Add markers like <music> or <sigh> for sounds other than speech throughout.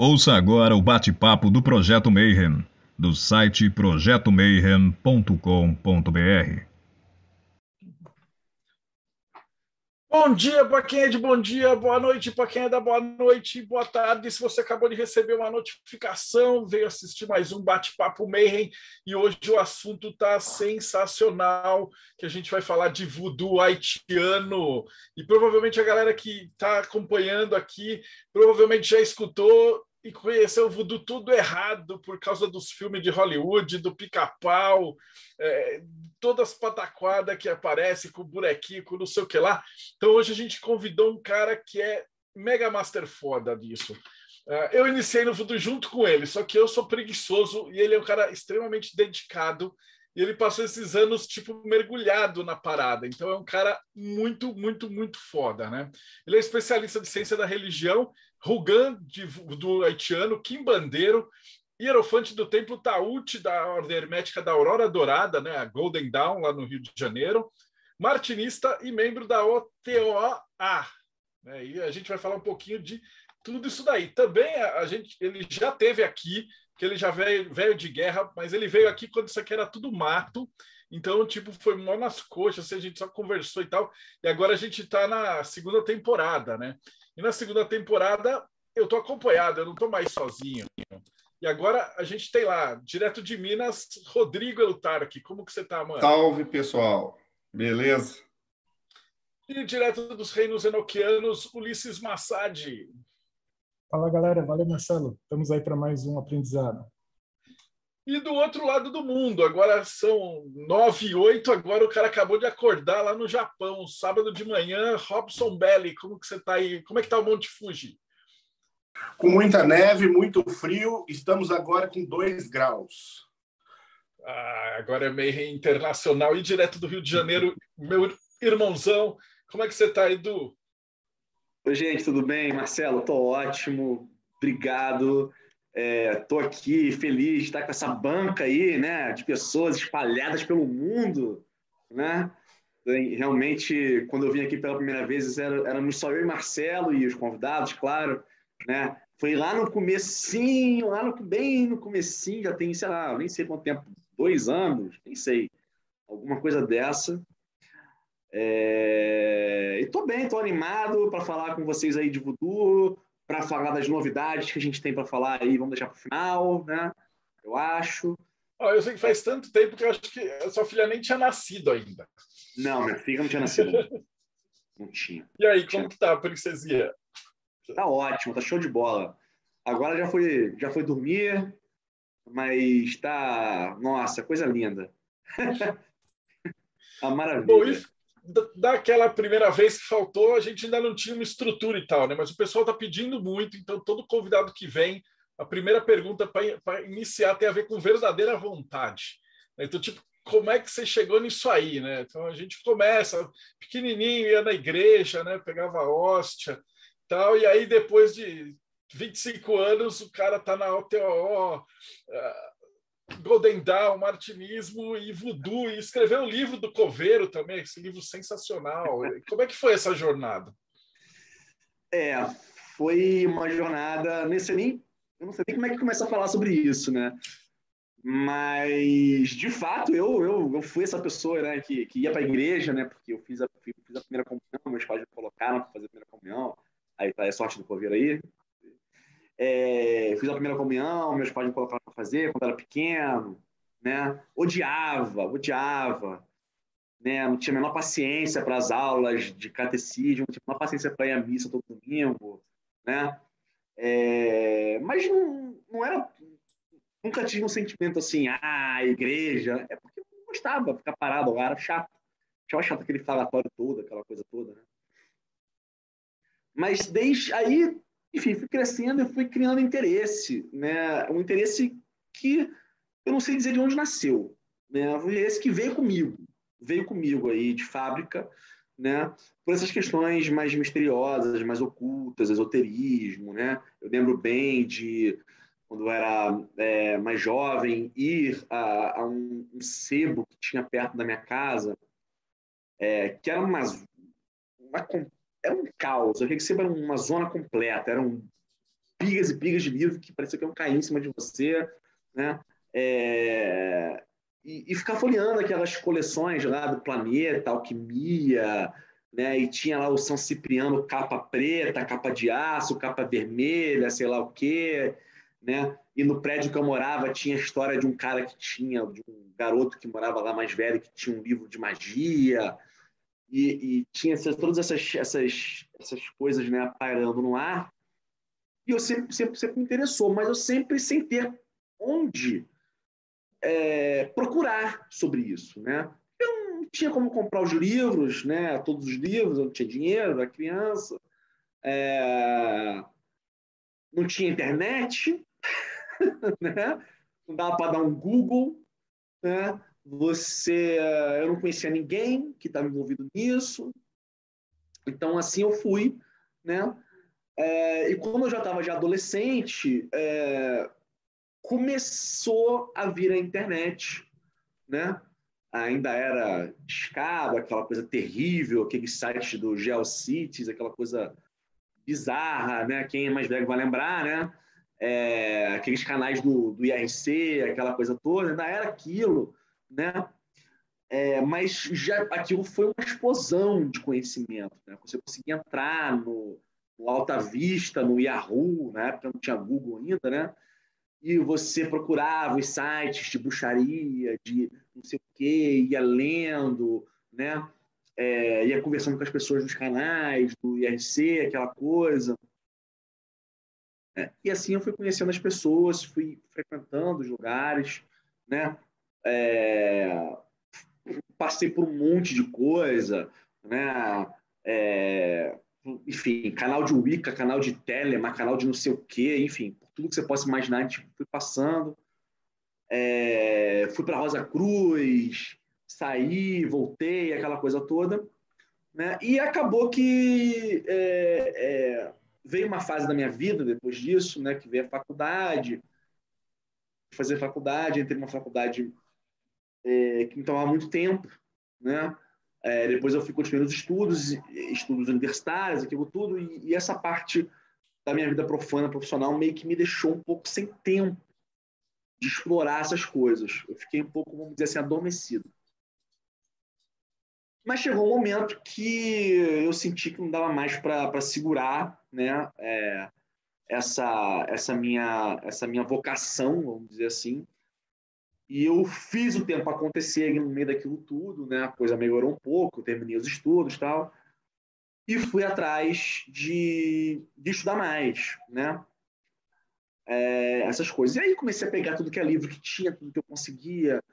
Ouça agora o bate-papo do Projeto Mayhem, do site projetomayhem.com.br. Bom dia para quem é de bom dia, boa noite para quem é da boa noite, boa tarde. Se você acabou de receber uma notificação, veio assistir mais um bate-papo Mayhem e hoje o assunto está sensacional, que a gente vai falar de voodoo haitiano e provavelmente a galera que está acompanhando aqui provavelmente já escutou e conheceu o voodoo tudo errado por causa dos filmes de Hollywood, do pica-pau, é, todas as pataquadas que aparecem com bonequinho, com não sei o que lá. Então hoje a gente convidou um cara que é mega master foda disso. Uh, eu iniciei no voodoo junto com ele, só que eu sou preguiçoso e ele é um cara extremamente dedicado e ele passou esses anos tipo mergulhado na parada. Então é um cara muito, muito, muito foda, né? Ele é especialista de ciência da religião Rugan, de, do haitiano, Kim Bandeiro, hierofante do Templo Taúte da Ordem Hermética da Aurora Dourada, né, a Golden Dawn, lá no Rio de Janeiro, martinista e membro da OTOA. Né, e a gente vai falar um pouquinho de tudo isso daí. Também a, a gente, ele já teve aqui, que ele já veio, veio de guerra, mas ele veio aqui quando isso aqui era tudo mato. Então, tipo, foi mó nas coxas, assim, a gente só conversou e tal. E agora a gente está na segunda temporada, né? E na segunda temporada eu estou acompanhado, eu não estou mais sozinho. E agora a gente tem lá, direto de Minas, Rodrigo Elutarque. Como que você está, mano? Salve, pessoal. Beleza? E direto dos reinos enoquianos, Ulisses Massad. Fala, galera. Valeu, Marcelo. Estamos aí para mais um aprendizado. E do outro lado do mundo, agora são nove e oito, agora o cara acabou de acordar lá no Japão, sábado de manhã, Robson Belli, como que você está aí? Como é que está o Monte Fuji? Com muita neve, muito frio, estamos agora com dois graus. Ah, agora é meio internacional e direto do Rio de Janeiro, meu irmãozão, como é que você está, Edu? Oi, gente, tudo bem? Marcelo, estou ótimo, obrigado. Estou é, aqui feliz de estar com essa banca aí, né, de pessoas espalhadas pelo mundo, né? Realmente, quando eu vim aqui pela primeira vez, éramos só eu e Marcelo e os convidados, claro, né? Foi lá no comecinho, lá no bem no comecinho, já tem, sei lá, nem sei quanto tempo, dois anos, nem sei, alguma coisa dessa. É... E tô bem, tô animado para falar com vocês aí de voodoo, para falar das novidades que a gente tem para falar aí, vamos deixar para o final, né? Eu acho. Oh, eu sei que faz tanto tempo que eu acho que a sua filha nem tinha nascido ainda. Não, minha filha não tinha nascido. <laughs> não tinha. E aí, como que tá a princesinha? Tá ótimo, tá show de bola. Agora já foi, já foi dormir, mas tá, nossa, coisa linda. a <laughs> maravilha. Bom, e daquela primeira vez que faltou, a gente ainda não tinha uma estrutura e tal, né? Mas o pessoal está pedindo muito, então todo convidado que vem, a primeira pergunta para iniciar tem a ver com verdadeira vontade. Então, tipo, como é que você chegou nisso aí, né? Então a gente começa pequenininho, ia na igreja, né? Pegava hóstia, tal, e aí depois de 25 anos o cara tá na OTO, Golden Dawn, Martinismo e Voodoo, e escreveu o livro do Coveiro também, esse livro sensacional. Como é que foi essa jornada? É, foi uma jornada, nesse nem, eu não sei nem como é que começa a falar sobre isso, né? Mas, de fato, eu, eu, eu fui essa pessoa né, que, que ia para a igreja, né? Porque eu fiz a, fiz a primeira comunhão, meus pais me colocaram para fazer a primeira comunhão. Aí tá a sorte do Coveiro aí, é, fiz a primeira comunhão, meus pais me colocaram para fazer quando era pequeno, né? Odiava, odiava, né? Não tinha a menor paciência para as aulas de catecismo, não tinha a menor paciência para ir à missa todo domingo, né? É, mas não, não era, nunca tive um sentimento assim, ah, igreja, é porque eu não gostava de ficar parado lá, era chato, achava chato aquele falatório todo, aquela coisa toda, né? Mas desde aí enfim, fui crescendo e fui criando interesse, né? Um interesse que eu não sei dizer de onde nasceu, né? Um interesse que veio comigo, veio comigo aí de fábrica, né? Por essas questões mais misteriosas, mais ocultas, esoterismo, né? Eu lembro bem de quando eu era é, mais jovem ir a, a um, um, sebo que tinha perto da minha casa, é, que era uma, uma era um caos. Eu que era uma zona completa, era um pilhas e pilhas de livro que parecia que iam cair em cima de você, né? É, e, e, ficar folheando aquelas coleções lá do Planeta, Alquimia, né? E tinha lá o São Cipriano capa preta, capa de aço, capa vermelha, sei lá o quê, né? E no prédio que eu morava tinha a história de um cara que tinha, de um garoto que morava lá mais velho, que tinha um livro de magia, e, e tinha todas essas, essas, essas coisas né, pairando no ar. E eu sempre, sempre, sempre me interessou, mas eu sempre sem ter onde é, procurar sobre isso, né? Eu não tinha como comprar os livros, né? Todos os livros, eu não tinha dinheiro, era criança, é... não tinha internet, <laughs> né? Não dava para dar um Google, né? Você, eu não conhecia ninguém que estava envolvido nisso, então assim eu fui, né? É, e como eu já estava já adolescente, é, começou a vir a internet, né? Ainda era escada, aquela coisa terrível, aqueles sites do GeoCities, aquela coisa bizarra, né? Quem é mais velho vai lembrar, né? É, aqueles canais do, do IRC, aquela coisa toda, ainda era aquilo, né? É, mas já aquilo foi uma explosão de conhecimento, né? Você conseguia entrar no, no Alta Vista, no Yahoo, na época não tinha Google ainda, né? e você procurava os sites de bruxaria, de não sei o quê, ia lendo, né? É, ia conversando com as pessoas dos canais, do IRC, aquela coisa. É, e assim eu fui conhecendo as pessoas, fui frequentando os lugares, né? É, passei por um monte de coisa, né? É, enfim, canal de Wicca, canal de Telema, canal de não sei o quê, enfim, tudo que você possa imaginar, gente foi passando. É, fui para Rosa Cruz, saí, voltei, aquela coisa toda. Né? E acabou que é, é, veio uma fase da minha vida depois disso, né, que veio a faculdade, fazer faculdade, entrei numa faculdade é, que me tomava muito tempo, né? É, depois eu fui continuando os estudos, estudos universitários, aquilo tudo, e, e essa parte da minha vida profana, profissional, meio que me deixou um pouco sem tempo de explorar essas coisas. Eu fiquei um pouco, vamos dizer assim, adormecido. Mas chegou um momento que eu senti que não dava mais para segurar né, é, essa, essa, minha, essa minha vocação, vamos dizer assim. E eu fiz o tempo acontecer no meio daquilo tudo, né? A coisa melhorou um pouco, terminei os estudos e tal e fui atrás de, de estudar mais, né? É, essas coisas. E aí comecei a pegar tudo que é livro que tinha, tudo que eu conseguia,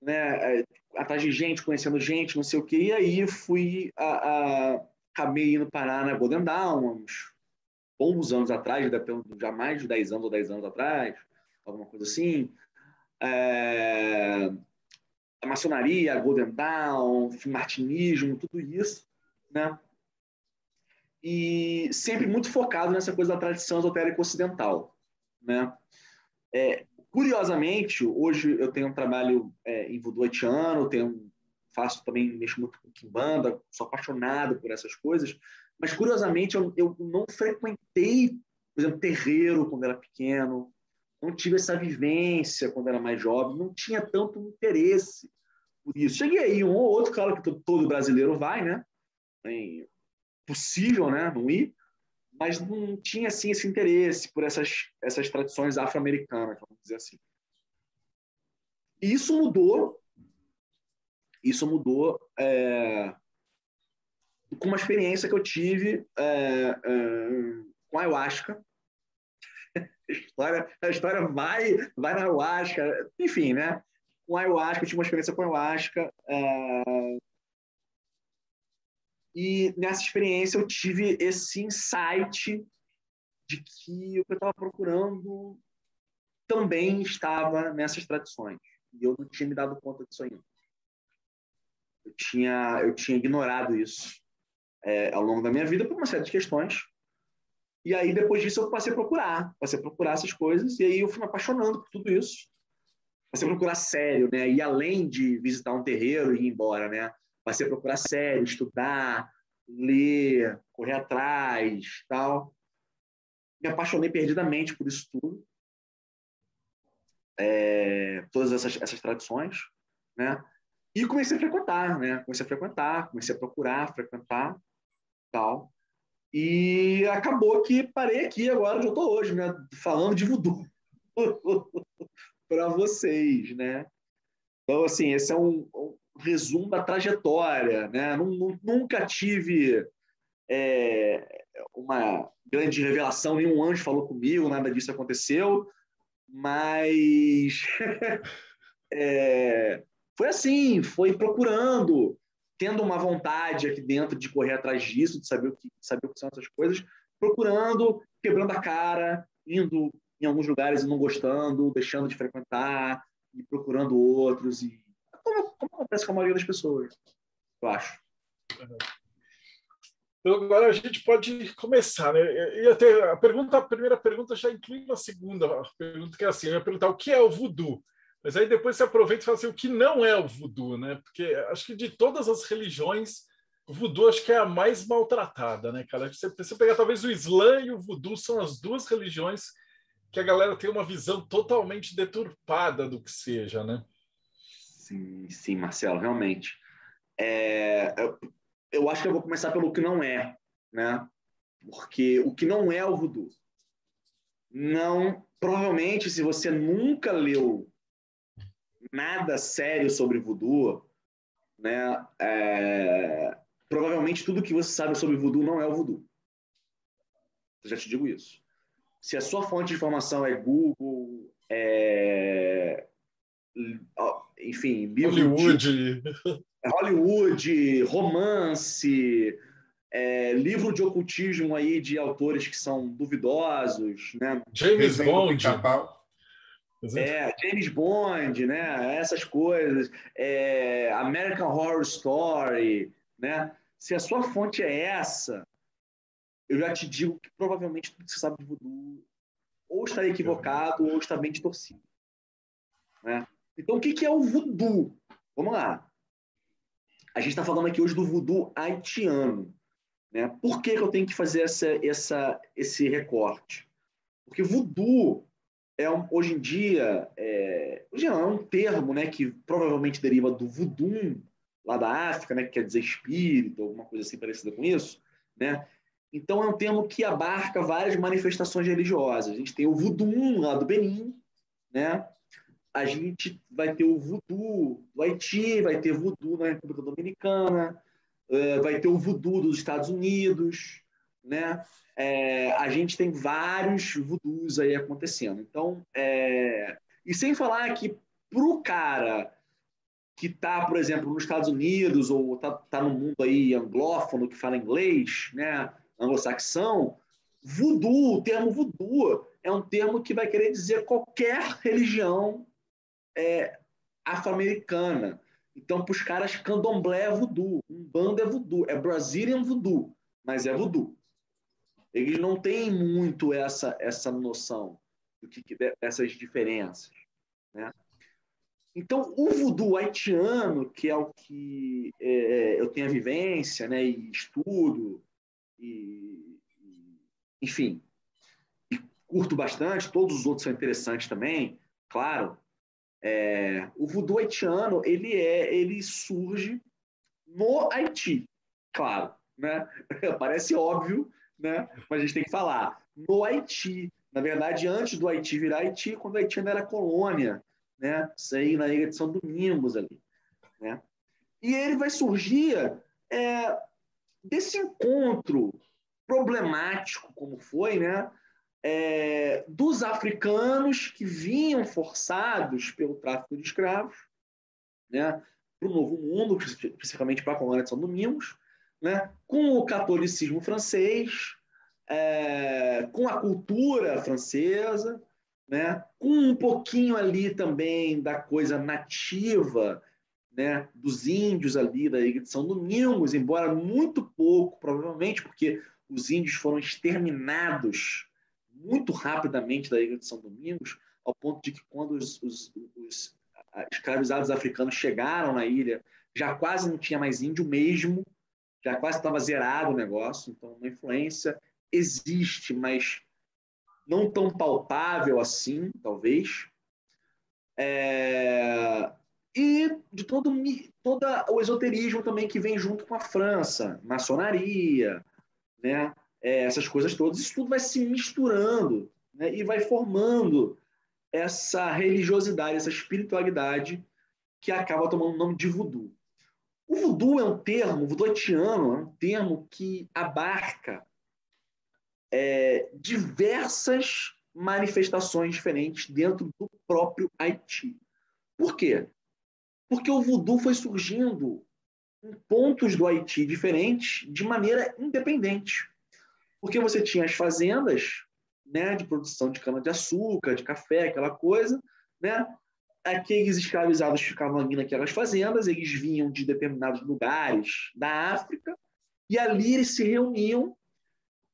né? É, atrás de gente, conhecendo gente, não sei o quê. E aí fui, a, a, acabei indo parar na Golden Dawn, uns bons anos atrás, já mais de 10 anos ou 10 anos atrás, alguma coisa assim. É, a maçonaria, a Golden Dawn, martinismo, tudo isso, né? e sempre muito focado nessa coisa da tradição esotérica ocidental. Né? É, curiosamente, hoje eu tenho um trabalho é, em voodoo haitiano, tenho, faço também, mexo muito com kimbanda, sou apaixonado por essas coisas, mas curiosamente eu, eu não frequentei, por exemplo, terreiro quando era pequeno, não tive essa vivência quando era mais jovem, não tinha tanto interesse por isso. Cheguei aí, um ou outro, claro que todo brasileiro vai, né? possível, né, não ir, mas não tinha assim esse interesse por essas essas tradições afro-americanas, vamos dizer assim. E isso mudou, isso mudou é, com uma experiência que eu tive é, é, com a ayahuasca. A história, a história vai, vai na ayahuasca, enfim, né? Com ayahuasca, eu tive uma experiência com ayahuasca. É, e nessa experiência eu tive esse insight de que o que eu estava procurando também estava nessas tradições. E eu não tinha me dado conta disso ainda. Eu tinha, eu tinha ignorado isso é, ao longo da minha vida por uma série de questões. E aí, depois disso, eu passei a procurar. Passei a procurar essas coisas. E aí, eu fui me apaixonando por tudo isso. Passei a procurar sério, né? E além de visitar um terreiro e ir embora, né? Passei a procurar sério, estudar, ler, correr atrás, tal. me apaixonei perdidamente por isso tudo. É, todas essas, essas tradições, né? E comecei a frequentar, né? Comecei a frequentar, comecei a procurar, frequentar, tal. E acabou que parei aqui agora onde eu estou hoje, né? Falando de voodoo <laughs> para vocês, né? Então, assim, esse é um, um resumo da trajetória, né? Nunca tive é, uma grande revelação, nenhum anjo falou comigo, nada disso aconteceu, mas <laughs> é, foi assim, foi procurando, tendo uma vontade aqui dentro de correr atrás disso, de saber o que, saber o que são essas coisas, procurando, quebrando a cara, indo em alguns lugares e não gostando, deixando de frequentar e procurando outros e como, como acontece com a maioria das pessoas, eu acho. Então, agora a gente pode começar, né? E até a pergunta, a primeira pergunta já inclui uma segunda pergunta que é assim, eu ia perguntar o que é o voodoo, mas aí depois você aproveita e fala assim, o que não é o voodoo, né? Porque acho que de todas as religiões, o voodoo acho que é a mais maltratada, né, cara? Você, você pegar talvez o Islã e o voodoo são as duas religiões que a galera tem uma visão totalmente deturpada do que seja, né? Sim, sim, Marcelo, realmente. É, eu, eu acho que eu vou começar pelo que não é, né? Porque o que não é o voodoo. Não, provavelmente, se você nunca leu nada sério sobre voodoo, né? É, provavelmente tudo que você sabe sobre voodoo não é o voodoo. Eu já te digo isso. Se a sua fonte de informação é Google, é, enfim, Hollywood, Hollywood, romance, é, livro de ocultismo aí de autores que são duvidosos, né? James Bond. É, James Bond, né? Essas coisas. É, American Horror Story, né? Se a sua fonte é essa, eu já te digo que provavelmente você sabe de voodoo ou está equivocado ou está bem distorcido. Né? Então, o que é o voodoo? Vamos lá. A gente está falando aqui hoje do voodoo haitiano. Né? Por que, que eu tenho que fazer essa, essa, esse recorte? Porque voodoo é um, hoje em dia é, hoje é um termo né, que provavelmente deriva do voodoo lá da África, né, que quer dizer espírito, alguma coisa assim parecida com isso. Né? Então é um termo que abarca várias manifestações religiosas. A gente tem o voodoo lá do Benin, né? a gente vai ter o voodoo do Haiti, vai ter voodoo na República Dominicana, é, vai ter o voodoo dos Estados Unidos, né? É, a gente tem vários voodoos aí acontecendo. Então, é... e sem falar que para o cara que está, por exemplo, nos Estados Unidos ou está tá no mundo aí anglófono que fala inglês, né, anglo-saxão, voodoo, o termo voodoo é um termo que vai querer dizer qualquer religião é, afro-americana. Então, para os caras, candomblé é voodoo, umbanda é voodoo, é Brazilian voodoo, mas é voodoo. Eles não têm muito essa, essa noção do que, dessas diferenças. Né? Então, o voodoo haitiano, que é o que é, eu tenho a vivência né, e estudo, e, e, enfim, e curto bastante, todos os outros são interessantes também, claro, é, o voodoo haitiano ele é, ele surge no Haiti, claro, né? <laughs> Parece óbvio, né? Mas a gente tem que falar no Haiti. Na verdade, antes do Haiti virar Haiti, quando o Haiti ainda era colônia, né? Isso aí na Ilha de São Domingos ali, né? E ele vai surgir é, desse encontro problemático como foi, né? é, dos africanos que vinham forçados pelo tráfico de escravos né, para o Novo Mundo, especificamente para a colônia de São Domingos, né, com o catolicismo francês, é, com a cultura francesa, né, com um pouquinho ali também da coisa nativa né, dos índios ali da Ilha de São Domingos, embora muito pouco, provavelmente, porque os índios foram exterminados muito rapidamente da Ilha de São Domingos, ao ponto de que quando os, os, os escravizados africanos chegaram na ilha, já quase não tinha mais índio mesmo, já quase estava zerado o negócio. Então, uma influência existe, mas não tão palpável assim, talvez. É, e de todo, todo o esoterismo também que vem junto com a França, maçonaria, né? É, essas coisas todas, isso tudo vai se misturando né? e vai formando essa religiosidade, essa espiritualidade que acaba tomando o nome de voodoo. O voodoo é um termo, o voodoo haitiano é um termo que abarca é, diversas manifestações diferentes dentro do próprio Haiti. Por quê? Porque o voodoo foi surgindo em pontos do Haiti diferentes de maneira independente. Porque você tinha as fazendas né, de produção de cana-de-açúcar, de café, aquela coisa, né? Aqueles escravizados ficavam ali naquelas fazendas, eles vinham de determinados lugares da África, e ali eles se reuniam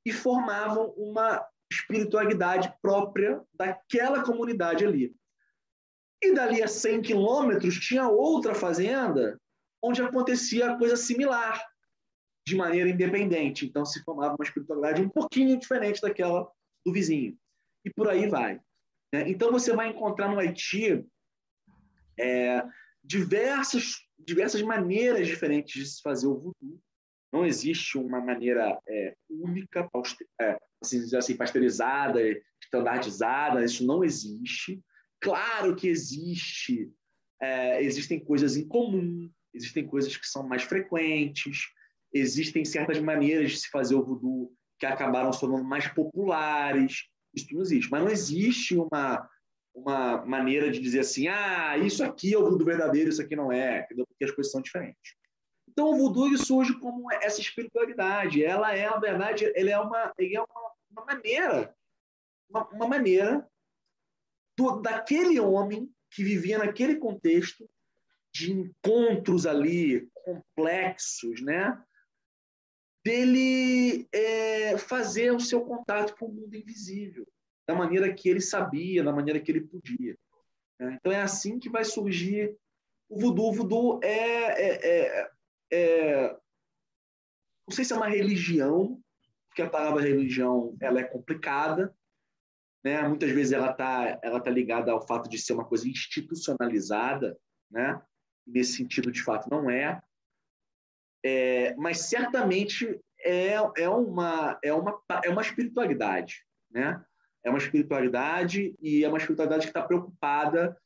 e formavam uma espiritualidade própria daquela comunidade ali. E dali a 100 quilômetros tinha outra fazenda onde acontecia coisa similar, de maneira independente. Então se formava uma espiritualidade um pouquinho diferente daquela do vizinho. E por aí vai. Né? Então você vai encontrar no Haiti é, diversas, diversas maneiras diferentes de se fazer o voodoo. Não existe uma maneira é, única, é, assim, assim, pasteurizada, standardizada, isso não existe. Claro que existe, é, existem coisas em comum, existem coisas que são mais frequentes, existem certas maneiras de se fazer o voodoo que acabaram se tornando mais populares. Isso não existe. Mas não existe uma, uma maneira de dizer assim, ah, isso aqui é o voodoo verdadeiro, isso aqui não é, porque as coisas são diferentes. Então, o voodoo surge como essa espiritualidade. Ela é, na verdade, ele é uma, ele é uma, uma maneira, uma, uma maneira do, daquele homem que vivia naquele contexto de encontros ali complexos, né? dele é, fazer o seu contato com o mundo invisível, da maneira que ele sabia, da maneira que ele podia. Né? Então é assim que vai surgir o voodoo. O voodoo é, é, é, é, não sei se é uma religião, porque a palavra religião ela é complicada, né? Muitas vezes ela está ela tá ligada ao fato de ser uma coisa institucionalizada, né? Nesse sentido, de fato, não é. É, mas certamente é, é, uma, é, uma, é uma espiritualidade, né? É uma espiritualidade e é uma espiritualidade que está preocupada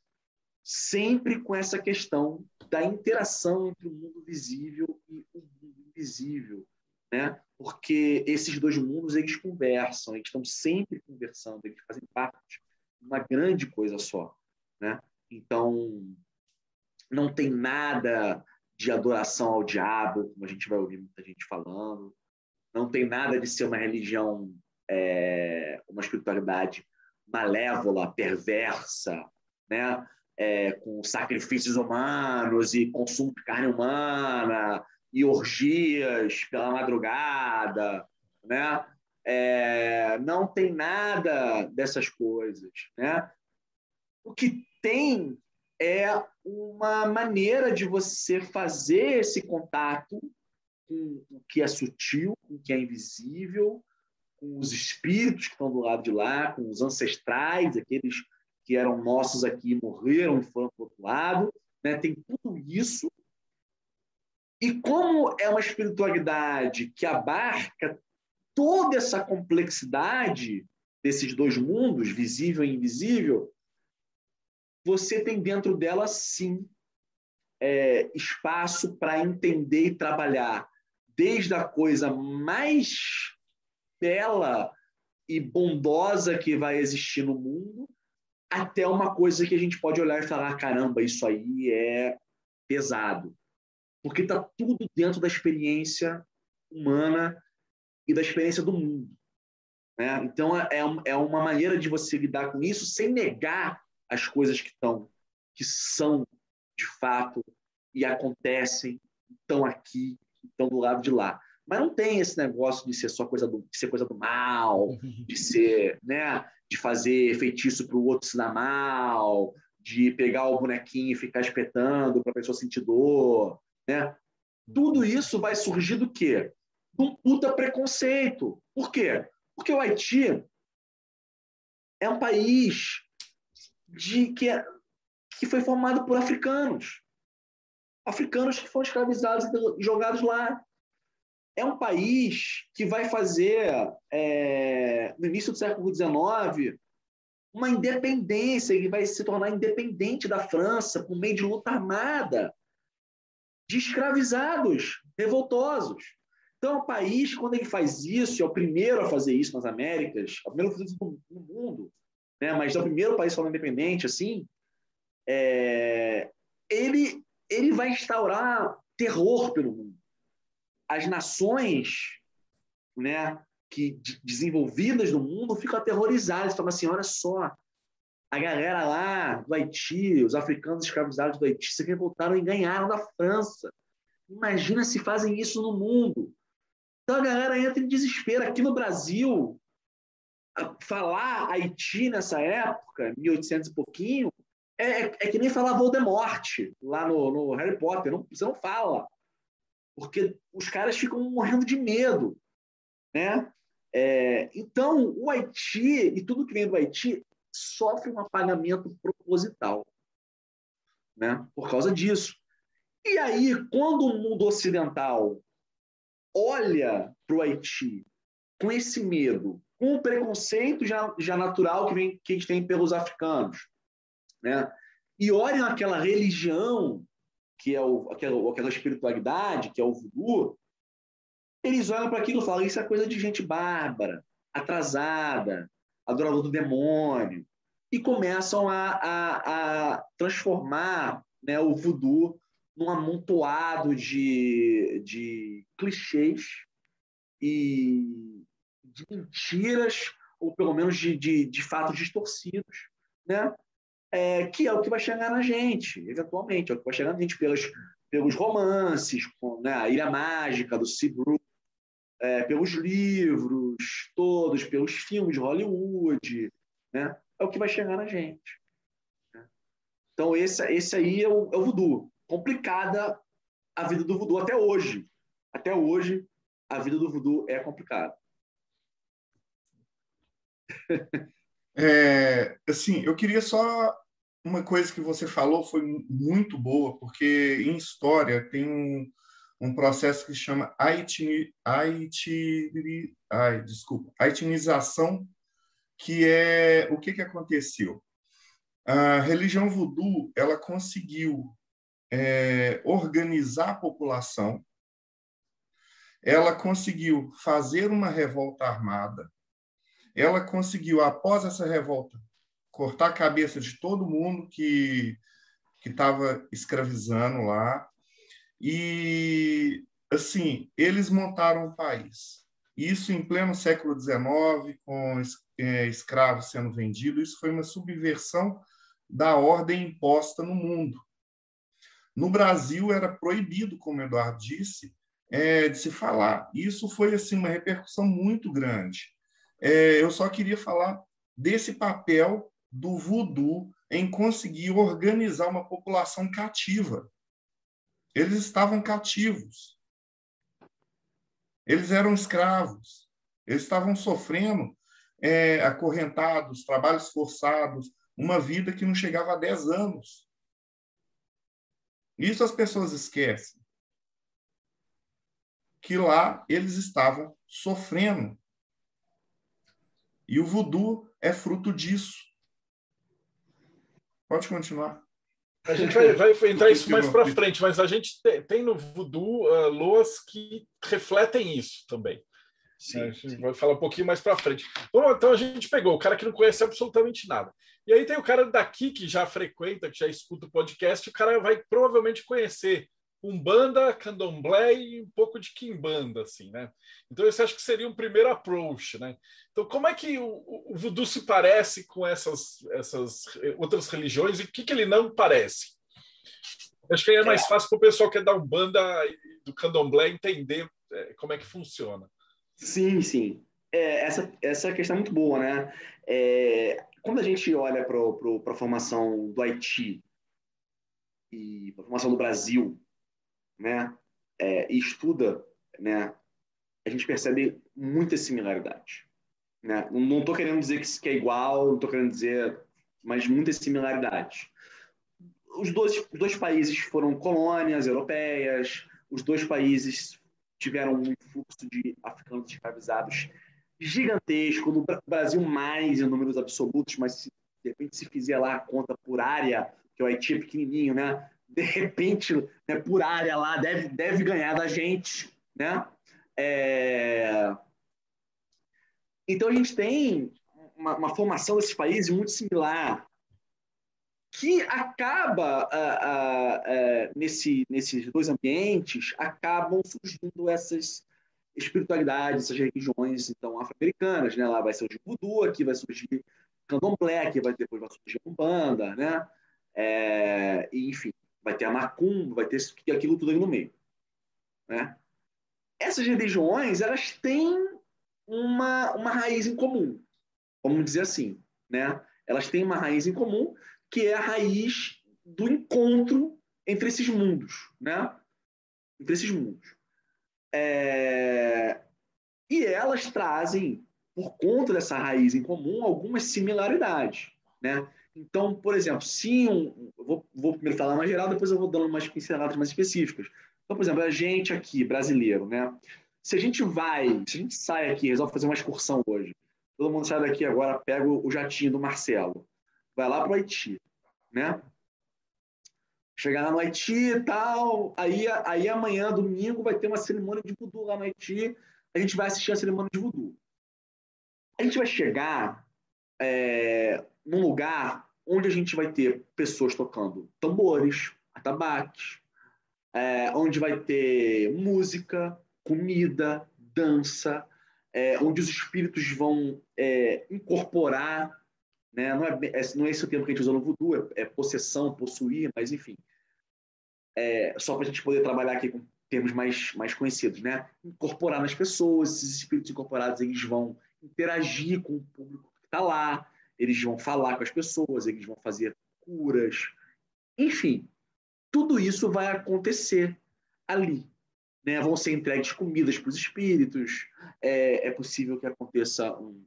sempre com essa questão da interação entre o mundo visível e o mundo invisível, né? Porque esses dois mundos eles conversam, eles estão sempre conversando, eles fazem parte de uma grande coisa só, né? Então não tem nada de adoração ao diabo, como a gente vai ouvir muita gente falando. Não tem nada de ser uma religião, é, uma espiritualidade malévola, perversa, né? É, com sacrifícios humanos e consumo de carne humana e orgias pela madrugada, né? É, não tem nada dessas coisas, né? O que tem é uma maneira de você fazer esse contato com o que é sutil, com o que é invisível, com os espíritos que estão do lado de lá, com os ancestrais, aqueles que eram nossos aqui e morreram e foram para o outro lado. Né? Tem tudo isso. E como é uma espiritualidade que abarca toda essa complexidade desses dois mundos, visível e invisível, você tem dentro dela, sim, é, espaço para entender e trabalhar desde a coisa mais bela e bondosa que vai existir no mundo, até uma coisa que a gente pode olhar e falar: caramba, isso aí é pesado. Porque está tudo dentro da experiência humana e da experiência do mundo. Né? Então, é, é uma maneira de você lidar com isso sem negar as coisas que estão, que são de fato e acontecem, estão aqui, estão do lado de lá. Mas não tem esse negócio de ser só coisa do, de ser coisa do mal, de ser, né, de fazer feitiço para o outro se dar mal, de pegar o bonequinho e ficar espetando para a pessoa sentir dor, né? Tudo isso vai surgir do quê? De um puta preconceito. Por quê? Porque o Haiti é um país de que, é, que foi formado por africanos. Africanos que foram escravizados e jogados lá. É um país que vai fazer, é, no início do século XIX, uma independência, que vai se tornar independente da França por meio de luta armada de escravizados revoltosos. Então, o país, quando ele faz isso, é o primeiro a fazer isso nas Américas, é o primeiro a fazer isso no mundo, né? mas é o primeiro país falando independente, assim, é... ele, ele vai instaurar terror pelo mundo. As nações né, que desenvolvidas no mundo ficam aterrorizadas, falam assim, olha só, a galera lá do Haiti, os africanos escravizados do Haiti, se revoltaram e ganharam da França. Imagina se fazem isso no mundo. Então a galera entra em desespero. Aqui no Brasil, falar Haiti nessa época, 1800 e pouquinho, é, é, é que nem falar Voldemort lá no, no Harry Potter. Não, você não fala. Porque os caras ficam morrendo de medo. Né? É, então, o Haiti e tudo que vem do Haiti sofre um apagamento proposital. Né? Por causa disso. E aí, quando o mundo ocidental olha para o Haiti com esse medo, com o preconceito já, já natural que, vem, que a gente tem pelos africanos, né? e olham aquela religião, que é o, aquela, aquela espiritualidade, que é o voodoo, eles olham para aquilo e falam: isso é coisa de gente bárbara, atrasada, adorador do demônio, e começam a, a, a transformar né, o voodoo num amontoado de, de clichês e de mentiras, ou pelo menos de, de, de fatos distorcidos, né? É, que é o que vai chegar na gente, eventualmente, é o que vai chegar na gente pelos, romances, com, né, a Ilha Mágica, do Seabrook, é, pelos livros todos, pelos filmes de Hollywood, né? é o que vai chegar na gente. Né? Então, esse, esse aí é o, é o voodoo. Complicada a vida do voodoo até hoje. Até hoje, a vida do voodoo é complicada. <laughs> É, assim, eu queria só uma coisa que você falou foi muito boa, porque em história tem um, um processo que chama haitini, haitini, ai, desculpa, haitinização, que é o que, que aconteceu. A religião voodoo ela conseguiu é, organizar a população, ela conseguiu fazer uma revolta armada, ela conseguiu, após essa revolta, cortar a cabeça de todo mundo que que estava escravizando lá, e, assim, eles montaram o país. Isso em pleno século XIX, com é, escravos sendo vendidos, isso foi uma subversão da ordem imposta no mundo. No Brasil era proibido, como Eduardo disse, é, de se falar. Isso foi assim uma repercussão muito grande. É, eu só queria falar desse papel do voodoo em conseguir organizar uma população cativa. Eles estavam cativos. Eles eram escravos. Eles estavam sofrendo é, acorrentados, trabalhos forçados, uma vida que não chegava a 10 anos. Isso as pessoas esquecem. Que lá eles estavam sofrendo. E o voodoo é fruto disso. Pode continuar. A gente vai, vai entrar isso mais para frente, mas a gente tem no voodoo uh, loas que refletem isso também. Sim, a gente sim. vai falar um pouquinho mais para frente. Bom, então a gente pegou o cara que não conhece absolutamente nada. E aí tem o cara daqui que já frequenta, que já escuta o podcast, o cara vai provavelmente conhecer Umbanda, Candomblé e um pouco de Kimbanda, assim, né? Então esse acho que seria um primeiro approach, né? Então como é que o, o voodoo se parece com essas, essas outras religiões e o que, que ele não parece? Acho que aí é mais é. fácil para o pessoal que é da Umbanda e do Candomblé entender é, como é que funciona. Sim, sim. É, essa, essa questão é muito boa, né? É, quando a gente olha para a formação do Haiti e para a formação do Brasil, né, é, e estuda, né, a gente percebe muitas similaridades. Né? Não estou querendo dizer que, que é igual, não estou querendo dizer, mas muitas similaridades. Os dois, os dois países foram colônias europeias, os dois países tiveram um fluxo de africanos escravizados gigantesco, no Brasil mais em números absolutos, mas se, de repente se fizer lá a conta por área, que o Haiti é pequenininho, né? De repente, né, por área lá, deve, deve ganhar da gente, né? É... Então a gente tem uma, uma, formação desses países muito similar, que acaba, nesse, nesses dois ambientes, acabam surgindo essas espiritualidades, essas religiões então afro-americanas, né? Lá vai surgir o voodoo, aqui vai surgir candomblé, aqui vai depois vai surgir a umbanda, né? É, enfim, vai ter a macumba, vai ter aquilo tudo ali no meio, né? Essas religiões, elas têm uma, uma raiz em comum, vamos dizer assim, né? Elas têm uma raiz em comum que é a raiz do encontro entre esses mundos, né? Entre esses mundos. É... E elas trazem, por conta dessa raiz em comum, algumas similaridades, né? Então, por exemplo, se um, vou, vou, primeiro falar mais geral, depois eu vou dando umas pinceladas mais específicas. Então, por exemplo, a gente aqui, brasileiro, né? Se a gente vai, se a gente sai aqui, resolve fazer uma excursão hoje, todo mundo sai daqui agora, pega o jatinho do Marcelo, vai lá para o Haiti, né? Chegar lá no Haiti e tal, aí, aí amanhã, domingo, vai ter uma cerimônia de voodoo lá no Haiti, a gente vai assistir a cerimônia de voodoo. A gente vai chegar é, num lugar onde a gente vai ter pessoas tocando tambores, atabaques, é, onde vai ter música, comida, dança, é, onde os espíritos vão é, incorporar né? Não, é, é, não é esse o termo que a gente usa no voodoo, é, é possessão, possuir, mas enfim. É, só para a gente poder trabalhar aqui com termos mais, mais conhecidos, né? Incorporar nas pessoas, esses espíritos incorporados, eles vão interagir com o público que está lá, eles vão falar com as pessoas, eles vão fazer curas, enfim, tudo isso vai acontecer ali. Né? Vão ser entregues comidas para os espíritos, é, é possível que aconteça um,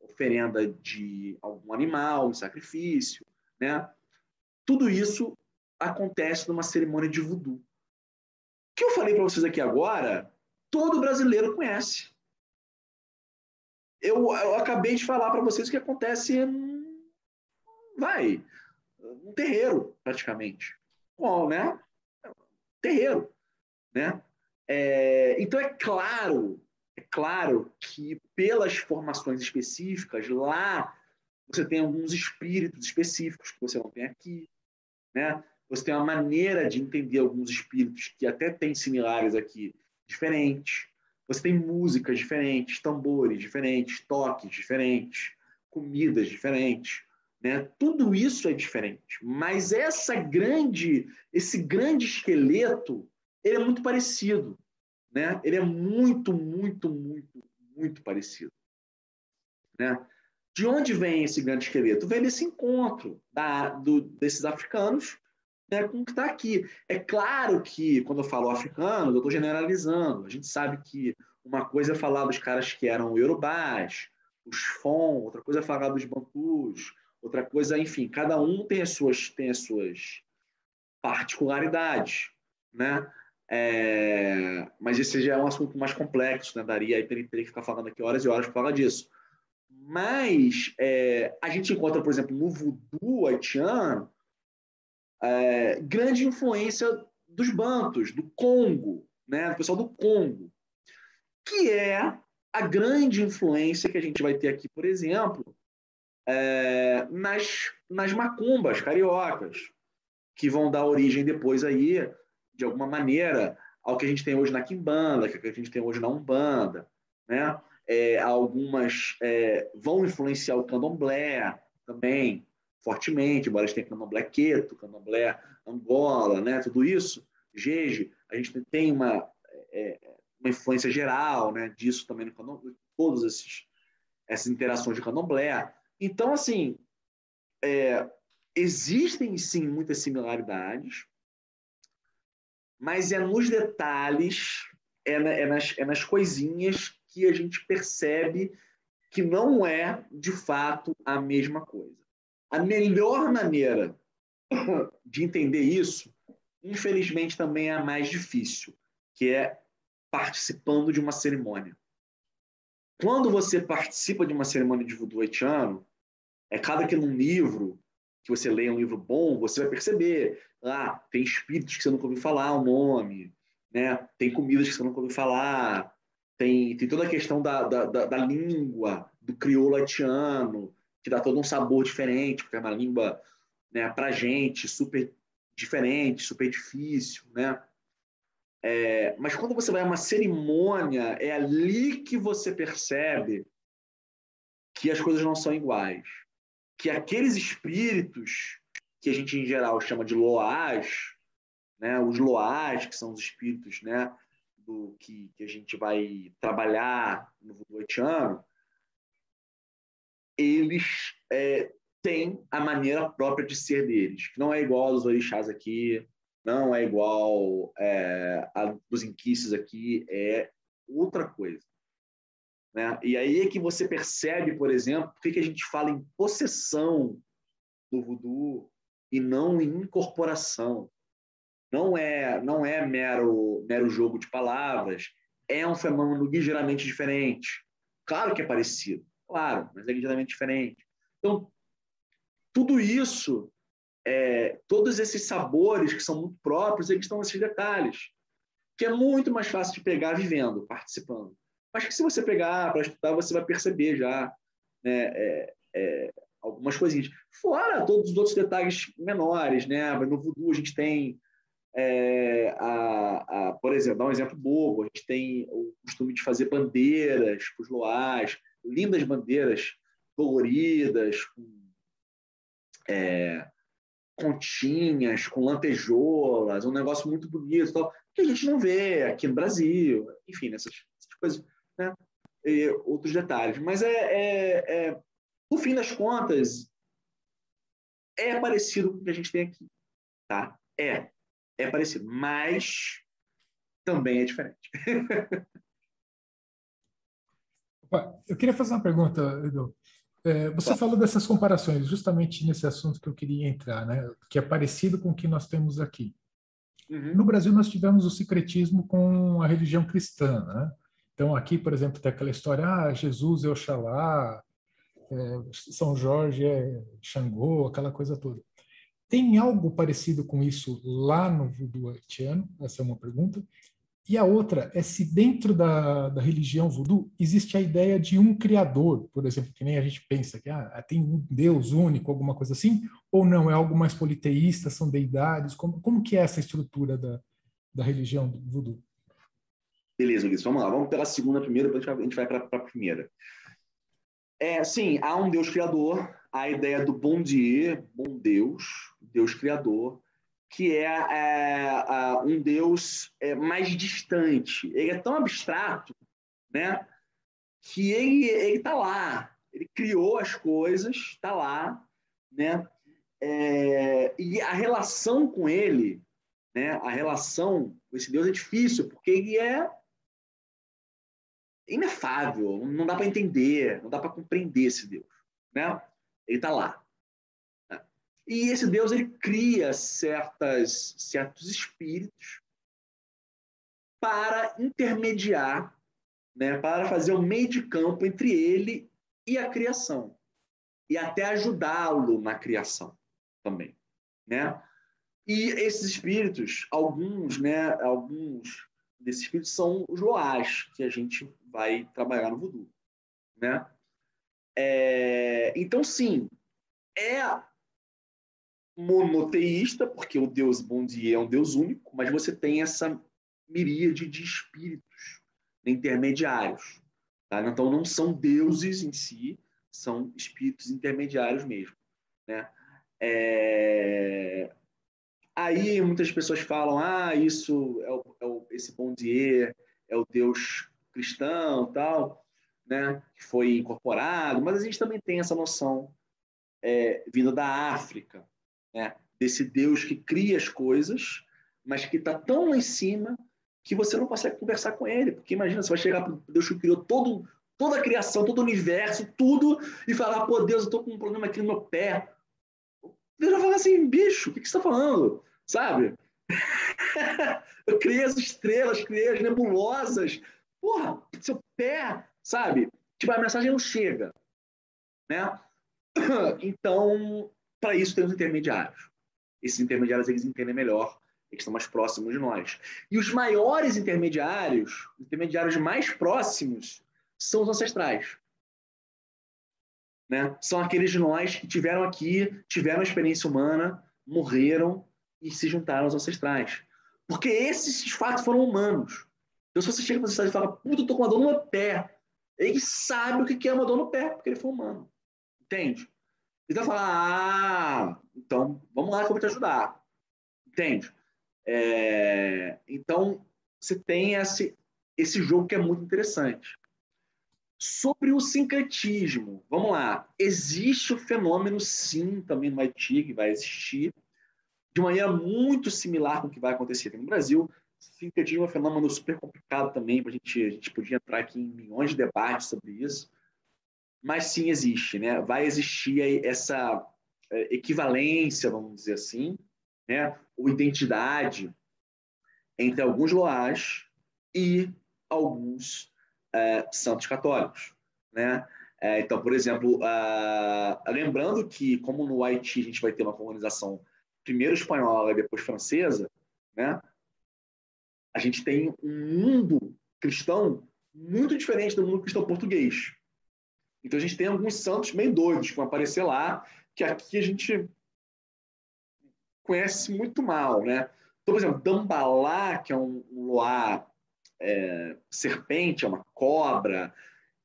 oferenda de algum animal, um sacrifício, né? Tudo isso acontece numa cerimônia de voodoo. O que eu falei para vocês aqui agora, todo brasileiro conhece. Eu, eu acabei de falar para vocês que acontece, vai, um terreiro, praticamente. Bom, né? Terreiro, né? É, então é claro é claro que, pelas formações específicas, lá você tem alguns espíritos específicos que você não tem aqui. Né? Você tem uma maneira de entender alguns espíritos que até tem similares aqui, diferentes. Você tem músicas diferentes, tambores diferentes, toques diferentes, comidas diferentes. Né? Tudo isso é diferente. Mas essa grande, esse grande esqueleto, ele é muito parecido né? Ele é muito, muito, muito, muito parecido, né? De onde vem esse grande esqueleto? Vem desse encontro da, do, desses africanos né, com o que está aqui. É claro que, quando eu falo africano, eu estou generalizando. A gente sabe que uma coisa é falar dos caras que eram iorubás, os Fon, outra coisa é falar dos bantus, outra coisa, enfim, cada um tem as suas, tem as suas particularidades, né? É, mas esse já é um assunto mais complexo, né? Daria aí teria que ficar falando aqui horas e horas para falar disso. Mas é, a gente encontra, por exemplo, no voodoo haitiano, é, grande influência dos bantos, do Congo, né? do pessoal do Congo, que é a grande influência que a gente vai ter aqui, por exemplo, é, nas, nas macumbas cariocas, que vão dar origem depois aí de alguma maneira, ao que a gente tem hoje na Quimbanda, que a gente tem hoje na Umbanda, né? É, algumas é, vão influenciar o candomblé também, fortemente, embora a gente tenha candomblé queto, candomblé angola, né? tudo isso, jeje, a gente tem uma, é, uma influência geral né? disso também no todas esses, essas interações de candomblé. Então, assim, é, existem sim muitas similaridades, mas é nos detalhes, é, na, é, nas, é nas coisinhas que a gente percebe que não é, de fato, a mesma coisa. A melhor maneira de entender isso, infelizmente, também é a mais difícil, que é participando de uma cerimônia. Quando você participa de uma cerimônia de voodoo haitiano, é cada que num livro, que você leia um livro bom, você vai perceber, ah, tem espíritos que você nunca ouviu falar o nome, né? tem comidas que você nunca ouviu falar, tem, tem toda a questão da, da, da, da língua, do crioulo haitiano, que dá todo um sabor diferente, porque é uma língua né, para gente super diferente, super difícil, né? É, mas quando você vai a uma cerimônia, é ali que você percebe que as coisas não são iguais. Que aqueles espíritos, que a gente em geral chama de loás, né, os loás, que são os espíritos né, do que, que a gente vai trabalhar no voodoo haitiano, eles é, têm a maneira própria de ser deles, que não é igual aos orixás aqui, não é igual é, a dos inquices aqui, é outra coisa. Né? E aí é que você percebe, por exemplo, por que a gente fala em possessão do voodoo e não em incorporação. Não é, não é mero, mero jogo de palavras, é um fenômeno ligeiramente diferente. Claro que é parecido, claro, mas é ligeiramente diferente. Então, tudo isso é, todos esses sabores que são muito próprios, eles estão nesses detalhes, que é muito mais fácil de pegar vivendo, participando. Mas que se você pegar para estudar, você vai perceber já né, é, é, algumas coisinhas. Fora todos os outros detalhes menores, né? No voodoo a gente tem, é, a, a, por exemplo, dar um exemplo bobo, a gente tem o costume de fazer bandeiras para os loás, lindas bandeiras coloridas, com, é, continhas, com lantejoulas, um negócio muito bonito, tal, que a gente não vê aqui no Brasil, enfim, essas, essas coisas, né? E outros detalhes. Mas é, é, é, no fim das contas, é parecido com o que a gente tem aqui, tá? É, é parecido, mas também é diferente. <laughs> Eu queria fazer uma pergunta, Edu. É, você falou dessas comparações, justamente nesse assunto que eu queria entrar, né? que é parecido com o que nós temos aqui. Uhum. No Brasil, nós tivemos o secretismo com a religião cristã. Né? Então, aqui, por exemplo, tem aquela história: ah, Jesus é Oxalá, é, São Jorge é Xangô, aquela coisa toda. Tem algo parecido com isso lá no voodoo haitiano? Essa é uma pergunta. E a outra é se dentro da, da religião voodoo existe a ideia de um criador, por exemplo, que nem a gente pensa que ah, tem um Deus único, alguma coisa assim, ou não, é algo mais politeísta, são deidades, como, como que é essa estrutura da, da religião voodoo? Beleza, Ulisses, vamos lá, vamos pela segunda primeiro, depois a gente vai para a primeira. É, sim, há um Deus criador, a ideia do bom dia, bom Deus, Deus criador, que é, é um Deus é, mais distante. Ele é tão abstrato, né, que ele ele está lá. Ele criou as coisas, está lá, né? É, e a relação com ele, né? A relação com esse Deus é difícil porque ele é inefável. Não dá para entender, não dá para compreender esse Deus, né? Ele está lá. E esse Deus ele cria certas, certos espíritos para intermediar, né, para fazer o um meio de campo entre ele e a criação e até ajudá-lo na criação também, né? E esses espíritos, alguns, né, alguns desses espíritos são os loás que a gente vai trabalhar no voodoo, né? É, então, sim, é monoteísta, porque o Deus Bondi é um Deus único, mas você tem essa miríade de espíritos intermediários. Tá? Então, não são deuses em si, são espíritos intermediários mesmo. Né? É... Aí muitas pessoas falam, ah, isso é, o, é o, esse Bondier é o Deus cristão, tal, né? Que foi incorporado. Mas a gente também tem essa noção é, vinda da África, né? desse Deus que cria as coisas, mas que está tão lá em cima que você não consegue conversar com ele. Porque imagina, você vai chegar para Deus que criou todo, toda a criação, todo o universo, tudo, e falar, pô, Deus, eu tô com um problema aqui no meu pé. Deus vai falar assim, bicho, o que, que você está falando? Sabe? <laughs> eu criei as estrelas, criei as nebulosas. Porra, seu pé, sabe? Tipo, a mensagem não chega. Né? <clears throat> Então, para isso tem os intermediários. Esses intermediários, eles entendem melhor, eles estão mais próximos de nós. E os maiores intermediários, os intermediários mais próximos, são os ancestrais. Né? São aqueles de nós que tiveram aqui, tiveram a experiência humana, morreram e se juntaram aos ancestrais. Porque esses fatos foram humanos. Então, se você chega para os ancestrais e fala, puta, eu tô com uma dor no meu pé, ele sabe o que é uma dor no pé, porque ele foi humano. Entende? Então, fala, ah, então vamos lá que eu vou te ajudar. Entende? É... Então, você tem esse, esse jogo que é muito interessante. Sobre o sincretismo, vamos lá. Existe o fenômeno, sim, também no Haiti, que vai existir, de maneira muito similar com o que vai acontecer aqui no Brasil. Sincretismo é um fenômeno super complicado também, a gente, a gente podia entrar aqui em milhões de debates sobre isso. Mas sim existe, né? Vai existir essa é, equivalência, vamos dizer assim, né? ou identidade entre alguns loás e alguns é, santos católicos. Né? É, então, por exemplo, lembrando que, como no Haiti a gente vai ter uma colonização primeiro espanhola e depois francesa, né? a gente tem um mundo cristão muito diferente do mundo cristão português. Então, a gente tem alguns santos bem doidos que vão aparecer lá, que aqui a gente conhece muito mal. Né? Então, por exemplo, Dambalá, que é um, loá é, serpente, é uma cobra,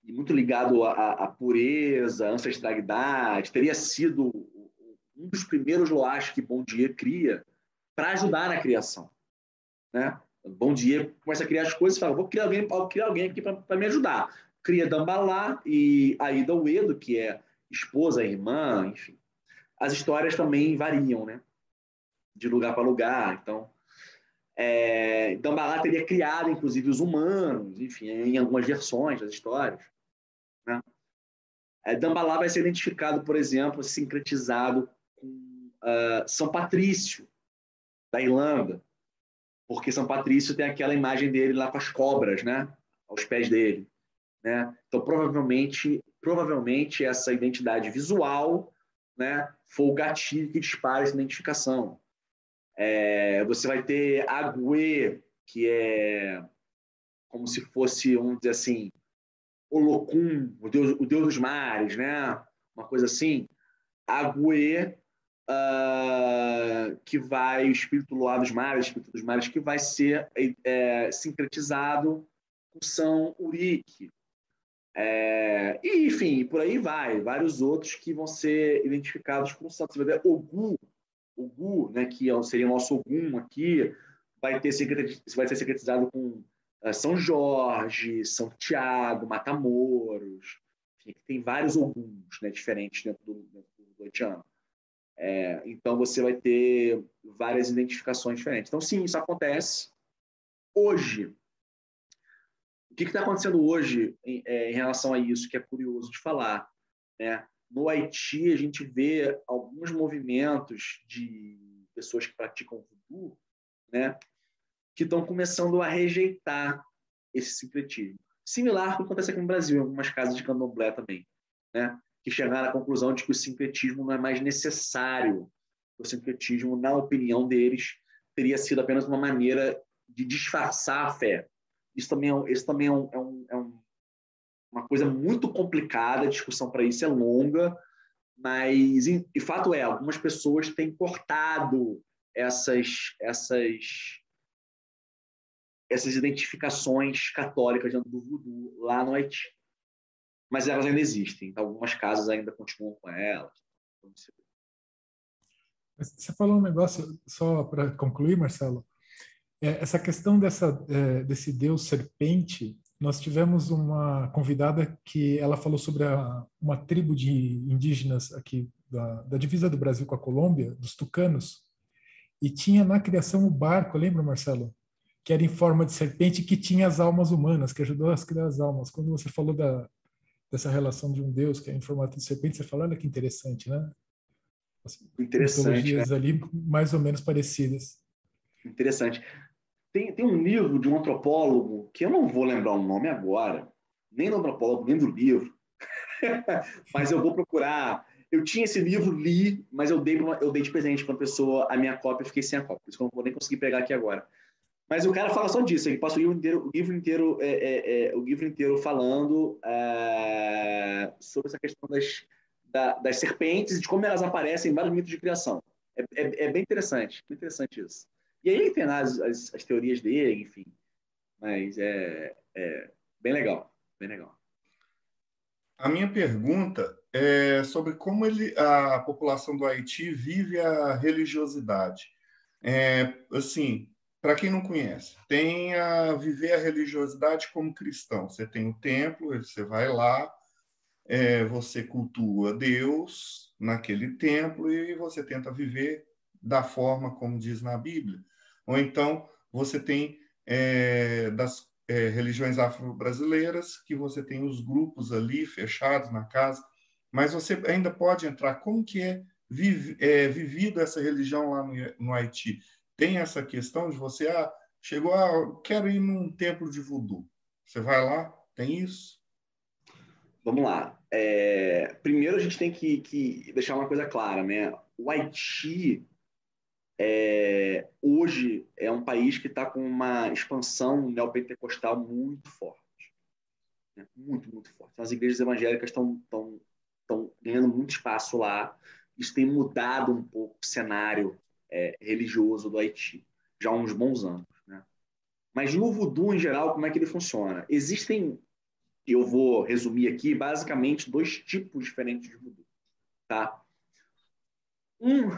e muito ligado à, à pureza, à ancestralidade, teria sido um dos primeiros loás que Bom Dia cria para ajudar na criação. Né? Bom Dia começa a criar as coisas e fala, vou criar alguém, vou criar alguém aqui para me ajudar. Cria Dambalá e Aida Uedo, que é esposa, irmã, enfim. As histórias também variam, né? De lugar para lugar. Então, é, Dambalá teria criado, inclusive, os humanos, enfim, em algumas versões das histórias. Né? É, Dambalá vai ser identificado, por exemplo, sincretizado com uh, São Patrício, da Irlanda, porque São Patrício tem aquela imagem dele lá com as cobras, né? aos pés dele. Né? Então, provavelmente, provavelmente essa identidade visual né, foi o gatilho que dispara essa identificação. É, você vai ter Agüe, que é como se fosse, vamos dizer assim, Olocum, o deus, o deus dos mares, né? Uma coisa assim. Agüe, uh, que vai, o espírito luar dos mares, espírito dos mares, que vai ser é, sincretizado com São Urique. É, e, enfim, por aí vai. Vários outros que vão ser identificados com santos. Você vai ver Ogu, o Gu, né, que é seria o nosso Ogum aqui, vai ter vai ser secretizado com uh, São Jorge, São Tiago, Matamoros, enfim, tem vários Oguns né, diferentes dentro do, dentro do haitiano. É, então você vai ter várias identificações diferentes. Então, sim, isso acontece hoje. O que está acontecendo hoje em, é, em, relação a isso, que é curioso de falar? Né? No Haiti, a gente vê alguns movimentos de pessoas que praticam voodoo, né, que estão começando a rejeitar esse sincretismo. Similar ao que acontece aqui no Brasil, em algumas casas de candomblé também, né, que chegaram à conclusão de que o sincretismo não é mais necessário. O sincretismo, na opinião deles, teria sido apenas uma maneira de disfarçar a fé. Isso também é, também é é um, é um uma coisa muito complicada, a discussão para isso é longa, mas e fato é, algumas pessoas têm cortado essas essas essas identificações católicas dentro do voodoo lá no Haiti. Mas elas ainda existem, então, algumas casas ainda continuam com elas. Você falou um negócio, só para concluir, Marcelo, essa questão dessa, é, desse deus serpente, nós tivemos uma convidada que ela falou sobre a, uma tribo de indígenas aqui da, da, divisa do Brasil com a Colômbia, dos tucanos, e tinha na criação o barco, lembra, Marcelo? Que era em forma de serpente que tinha as almas humanas, que ajudou a criar as almas. Quando você falou da, dessa relação de um Deus que é em formato de serpente. Você falou, olha que interessante, né? As interessante. Né? ali mais ou menos parecidas. Interessante. Tem, tem um livro de um antropólogo que eu não vou lembrar o nome agora, nem do antropólogo, nem do livro, <laughs> mas eu vou procurar. Eu tinha esse livro, li, mas eu dei, uma, eu dei de presente para uma pessoa a minha cópia, fiquei sem a cópia, por isso que eu não vou nem conseguir pegar aqui agora. Mas o cara fala só disso, ele passa o livro inteiro, o livro inteiro, é, é, é, o livro inteiro falando é, sobre essa questão das, da, das serpentes e de como elas aparecem em vários mitos de criação. É, é, é bem interessante, bem interessante isso. E aí ele tem as, as, as, teorias dele, enfim. Mas é, é bem legal, bem legal. A minha pergunta é sobre como ele, a população do Haiti vive a religiosidade. É, assim, para quem não conhece, tem a viver a religiosidade como cristão. Você tem o templo, você vai lá, é, você cultua Deus naquele templo e você tenta viver da forma como diz na Bíblia. Ou então você tem é, das é, religiões afro-brasileiras que você tem os grupos ali fechados na casa, mas você ainda pode entrar. Como que é, vive, é vivido essa religião lá no, no Haiti? tem essa questão de você, ah, chegou a, quero ir num templo de voodoo. Você vai lá, tem isso? Vamos lá. É, primeiro a gente tem que, que, deixar uma coisa clara, né? O Haiti é, hoje é um país que está com uma expansão neopentecostal muito forte. Né? Muito, muito forte. As igrejas evangélicas estão ganhando muito espaço lá. Isso tem mudado um pouco o cenário é, religioso do Haiti, já há uns bons anos. Né? Mas no voodoo, em geral, como é que ele funciona? Existem, eu vou resumir aqui, basicamente dois tipos diferentes de voodoo. Tá? Um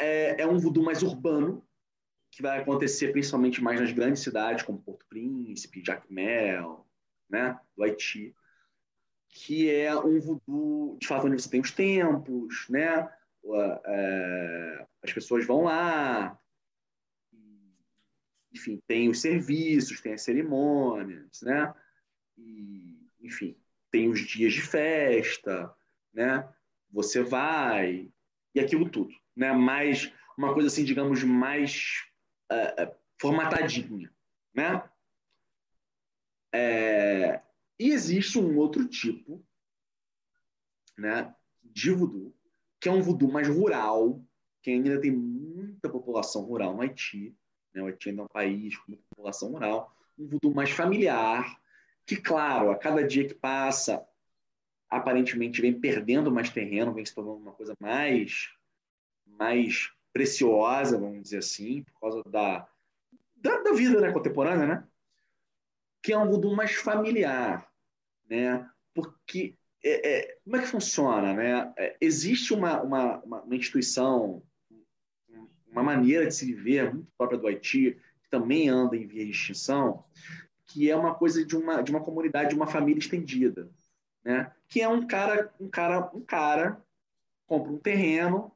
é, é um voodoo mais urbano, que vai acontecer principalmente mais nas grandes cidades, como Porto Príncipe, Jacmel, né, do Haiti, que é um voodoo, de fato, onde você tem os templos, né, é, as pessoas vão lá, enfim, tem os serviços, tem as cerimônias, né? E, enfim, tem os dias de festa, né? Você vai e aquilo tudo, né? Mais uma coisa assim, digamos, mais uh, formatadinha, né? É, e existe um outro tipo, né, de voodoo que é um voodoo mais rural, que ainda tem muita população rural no Haiti. Né? O Haiti ainda é um país com muita população rural. Um voodoo mais familiar, que, claro, a cada dia que passa, aparentemente vem perdendo mais terreno, vem se tornando uma coisa mais, mais preciosa, vamos dizer assim, por causa da, da, da vida né, contemporânea, né? que é um voodoo mais familiar, né? porque é, é, como é que funciona? Né? É, existe uma, uma, uma, instituição, uma maneira de se viver muito própria do Haiti, que também anda em via de extinção, que é uma coisa de uma, de uma comunidade, de uma família estendida. Né? Que é um cara, um cara, um cara compra um terreno,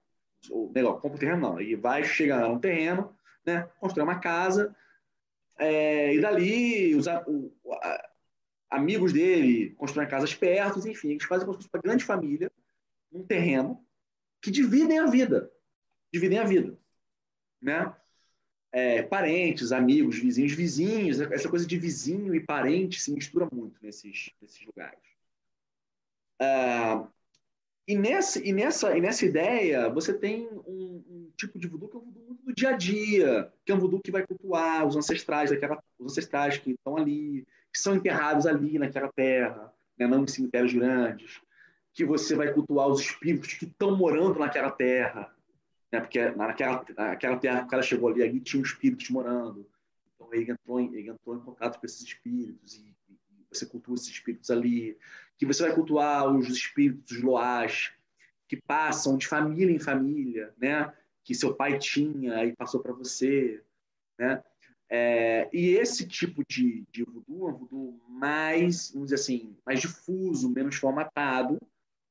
ou melhor, compra um terreno não, e vai chegar num terreno, né? constrói uma casa, é, e dali os, o, a, amigos dele constroem casas perto, enfim, eles fazem como se fosse uma grande família, um terreno, que dividem a vida. Dividem a vida. Né? É, parentes, amigos, vizinhos, vizinhos, essa coisa de vizinho e parente se mistura muito nesses, nesses lugares. Ah, e, nessa, e, nessa, e nessa ideia, você tem um, um, tipo de voodoo que é um voodoo do dia a dia, que é um voodoo que vai cultuar os ancestrais, daquela, os ancestrais que estão ali, que são enterrados ali naquela terra, né, não em cemitérios grandes, que você vai cultuar os espíritos que estão morando naquela terra, né, porque naquela, naquela terra que o cara chegou ali, ali tinha espíritos morando, então ele entrou em, ele entrou em contato com esses espíritos e, e você cultua esses espíritos ali, que você vai cultuar os espíritos loás que passam de família em família, né, que seu pai tinha e passou para você, né? É, e esse tipo de, de voodoo é um voodoo mais, vamos dizer assim, mais difuso, menos formatado,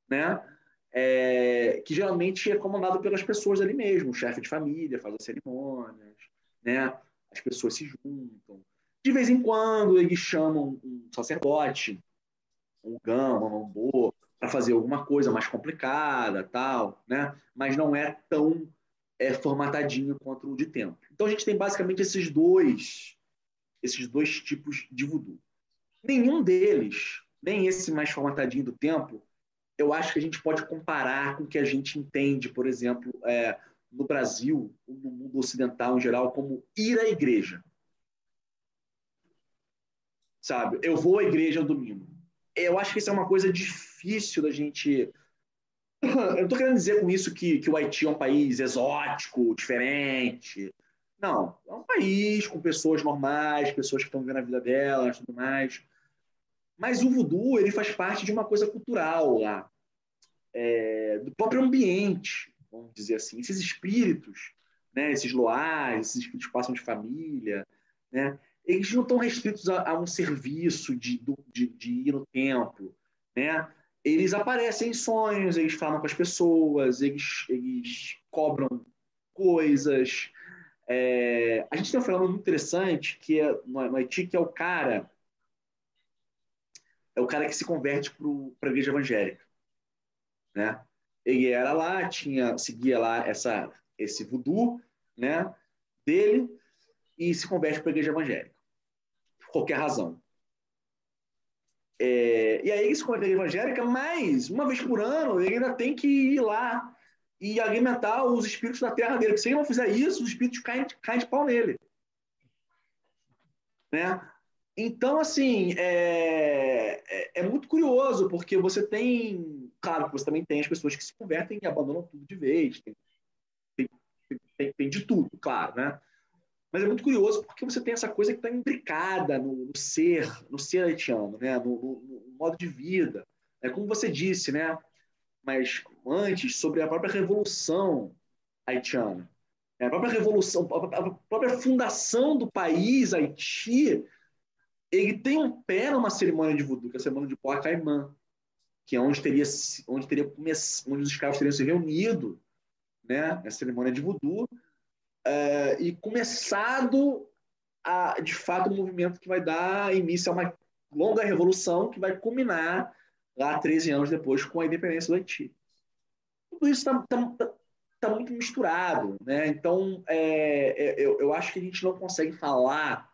né? É, que geralmente é comandado pelas pessoas ali mesmo, o chefe de família faz as cerimônias, né? As pessoas se juntam. De vez em quando eles chamam um sacerdote, um gama, um bo, para fazer alguma coisa mais complicada, tal, né? Mas não é tão é, formatadinho quanto o de tempo. Então a gente tem basicamente esses dois, esses dois tipos de voodoo. Nenhum deles, nem esse mais formatadinho do tempo, eu acho que a gente pode comparar com o que a gente entende, por exemplo, é, no Brasil, no mundo ocidental em geral, como ir à igreja. Sabe? Eu vou à igreja domingo eu acho que isso é uma coisa difícil da gente. <coughs> Eu não estou querendo dizer com isso que, que o Haiti é um país exótico, diferente. Não, é um país com pessoas normais, pessoas que estão vivendo a vida delas, tudo mais. Mas o voodoo ele faz parte de uma coisa cultural lá, é, do próprio ambiente, vamos dizer assim. Esses espíritos, né, esses loais, esses espíritos passam de família, né, eles não estão restritos a, a um serviço de, de, de, ir no templo, né? Eles aparecem em sonhos, eles falam com as pessoas, eles, eles cobram coisas. É, a gente tem um fenômeno muito interessante que é no, Haiti, que é o cara é o cara que se converte para a igreja evangélica, né? Ele era lá, tinha seguia lá essa esse voodoo, né? Dele e se converte para a igreja evangélica qualquer razão. É, e aí, isso com a igreja evangélica, mas uma vez por ano, ele ainda tem que ir lá e alimentar os espíritos da terra dele. Porque se ele não fizer isso, os espíritos caem, caem de pau nele. Né? Então, assim, é, é, é, muito curioso, porque você tem. Claro que você também tem as pessoas que se convertem e abandonam tudo de vez. Tem, tem, tem, tem de tudo, claro, né? Mas é muito curioso porque você tem essa coisa que está imbricada no, no, ser, no ser haitiano, né? No, no, no, modo de vida. É como você disse, né? Mas antes, sobre a própria revolução haitiana. A própria revolução, a própria fundação do país, Haiti, ele tem um pé numa cerimônia de voodoo, que é a cerimônia de Porta Caimã, que é onde teria, onde teria onde os escravos teriam se reunido, né? A cerimônia de voodoo uh, e começado a, de fato, um movimento que vai dar início a uma longa revolução que vai culminar lá 13 anos depois com a independência do Haiti. Tudo isso está tá, tá, muito misturado, né? Então, é, é, eu, eu acho que a gente não consegue falar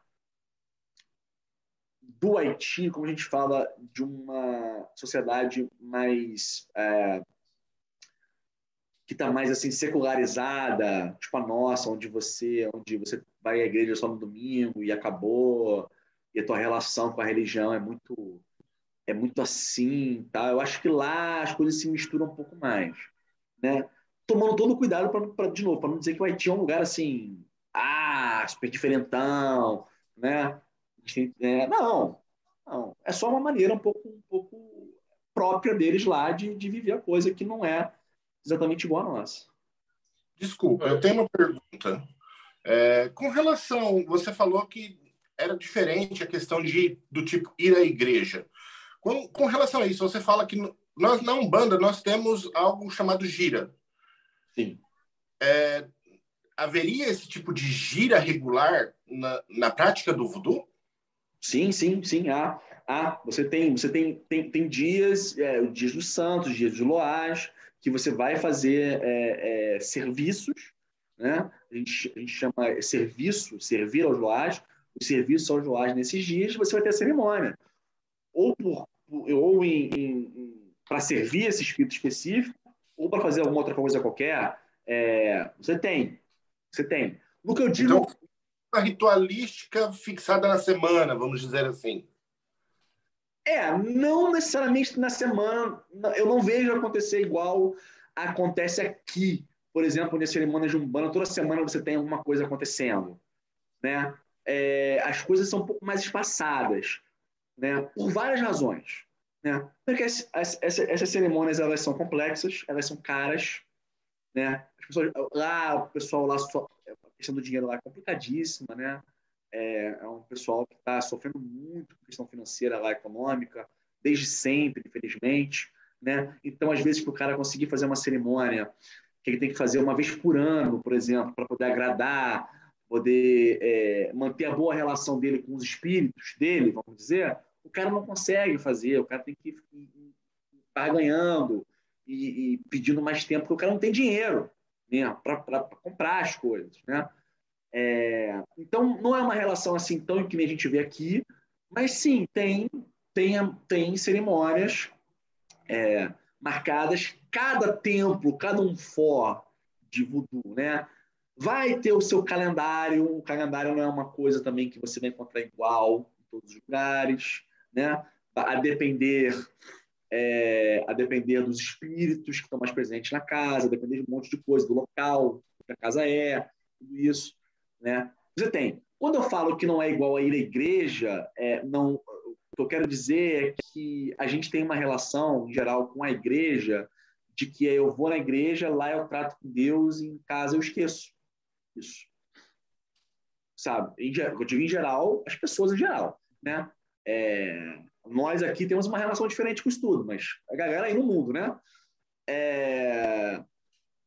do Haiti como a gente fala de uma sociedade mais é, que está mais assim secularizada, tipo a nossa, onde você, onde você vai à igreja só no domingo e acabou, e a tua relação com a religião é muito é muito assim, tá? Eu acho que lá as coisas se misturam um pouco mais, né? Tomando todo o cuidado para de novo, para não dizer que o Haiti é um lugar assim, ah, super diferentão, né? É, não, não, é só uma maneira um pouco, um pouco própria deles lá de, de viver a coisa que não é exatamente igual a nossa. Desculpa, eu tenho uma pergunta. É, com relação, você falou que era diferente a questão de do tipo ir à igreja. Com, com relação a isso, você fala que nós na Umbanda nós temos algo chamado gira. Sim. É, haveria esse tipo de gira regular na, na prática do voodoo? Sim, sim, sim. Há, há. Você tem, você tem, tem, tem dias, é, dias dos santos, dias de loás, que você vai fazer é, é, serviços, né? A gente, a gente chama serviço, servir aos loais, o serviço aos loais nesses dias, você vai ter a cerimônia. Ou, por, ou em, em, para servir esse espírito específico, ou para fazer alguma outra coisa qualquer, é, você tem. Você tem. No que eu digo. Então, a ritualística fixada na semana, vamos dizer assim. É, não necessariamente na semana. Eu não vejo acontecer igual acontece aqui. Por exemplo, nas cerimônias de Umbanda, toda semana você tem alguma coisa acontecendo. Né? É, as coisas são um pouco mais espaçadas, né? por várias razões. Né? Porque as, as, essas cerimônias elas são complexas, elas são caras. Né? As pessoas, lá, o pessoal lá, a questão do dinheiro lá é complicadíssima. Né? É, é um pessoal que está sofrendo muito com questão financeira lá, econômica, desde sempre, infelizmente. Né? Então, às vezes, para o cara conseguir fazer uma cerimônia que ele tem que fazer uma vez por ano, por exemplo, para poder agradar, poder é, manter a boa relação dele com os espíritos dele, vamos dizer, o cara não consegue fazer, o cara tem que estar ganhando e, e, pedindo mais tempo, porque o cara não tem dinheiro né, para comprar as coisas. Né? É, então, não é uma relação assim tão que a gente vê aqui, mas sim, tem, tem, tem cerimônias é, marcadas, cada templo, cada um for de voodoo, né? Vai ter o seu calendário, o calendário não é uma coisa também que você vai encontrar igual em todos os lugares, né? A depender é, a depender dos espíritos que estão mais presentes na casa, a depender de um monte de coisa, do local que a casa é, tudo isso, né? Você tem. Quando eu falo que não é igual a ir à igreja, é, não, o que eu quero dizer é que a gente tem uma relação, em geral, com a igreja, de que eu vou na igreja, lá eu trato com Deus, e em casa eu esqueço. Isso. Sabe? Em, eu digo em geral, as pessoas em geral, né? É, nós aqui temos uma relação diferente com o estudo, mas a galera aí no mundo, né? É...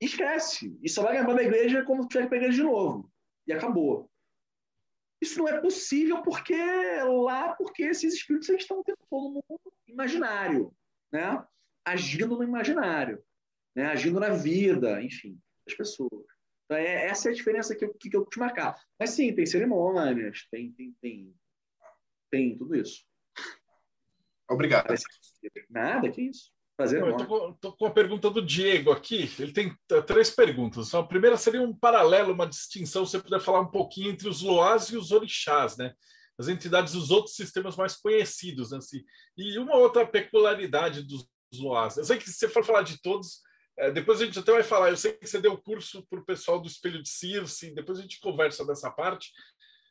Esquece. E só vai lembrar da igreja quando tiver que igreja de novo. E acabou. Isso não é possível porque lá, porque esses espíritos estão o tempo todo no mundo imaginário, né? Agindo no imaginário, né? Agindo na vida, enfim, das pessoas. Então, é, essa é a diferença que eu, que eu te marcar. Mas sim, tem cerimônias, tem, tem, tem, tem tudo isso. Obrigado. Nada, que isso. Prazer Não, eu tô com, a pergunta do Diego aqui. Ele tem três perguntas. A primeira seria um paralelo, uma distinção, se você puder falar um pouquinho entre os loás e os orixás, né? As entidades dos outros sistemas mais conhecidos, né? E uma outra peculiaridade dos loás. Eu sei que se você for falar de todos, é, depois a gente até vai falar. Eu sei que você deu curso para o pessoal do Espelho de Circe, depois a gente conversa dessa parte.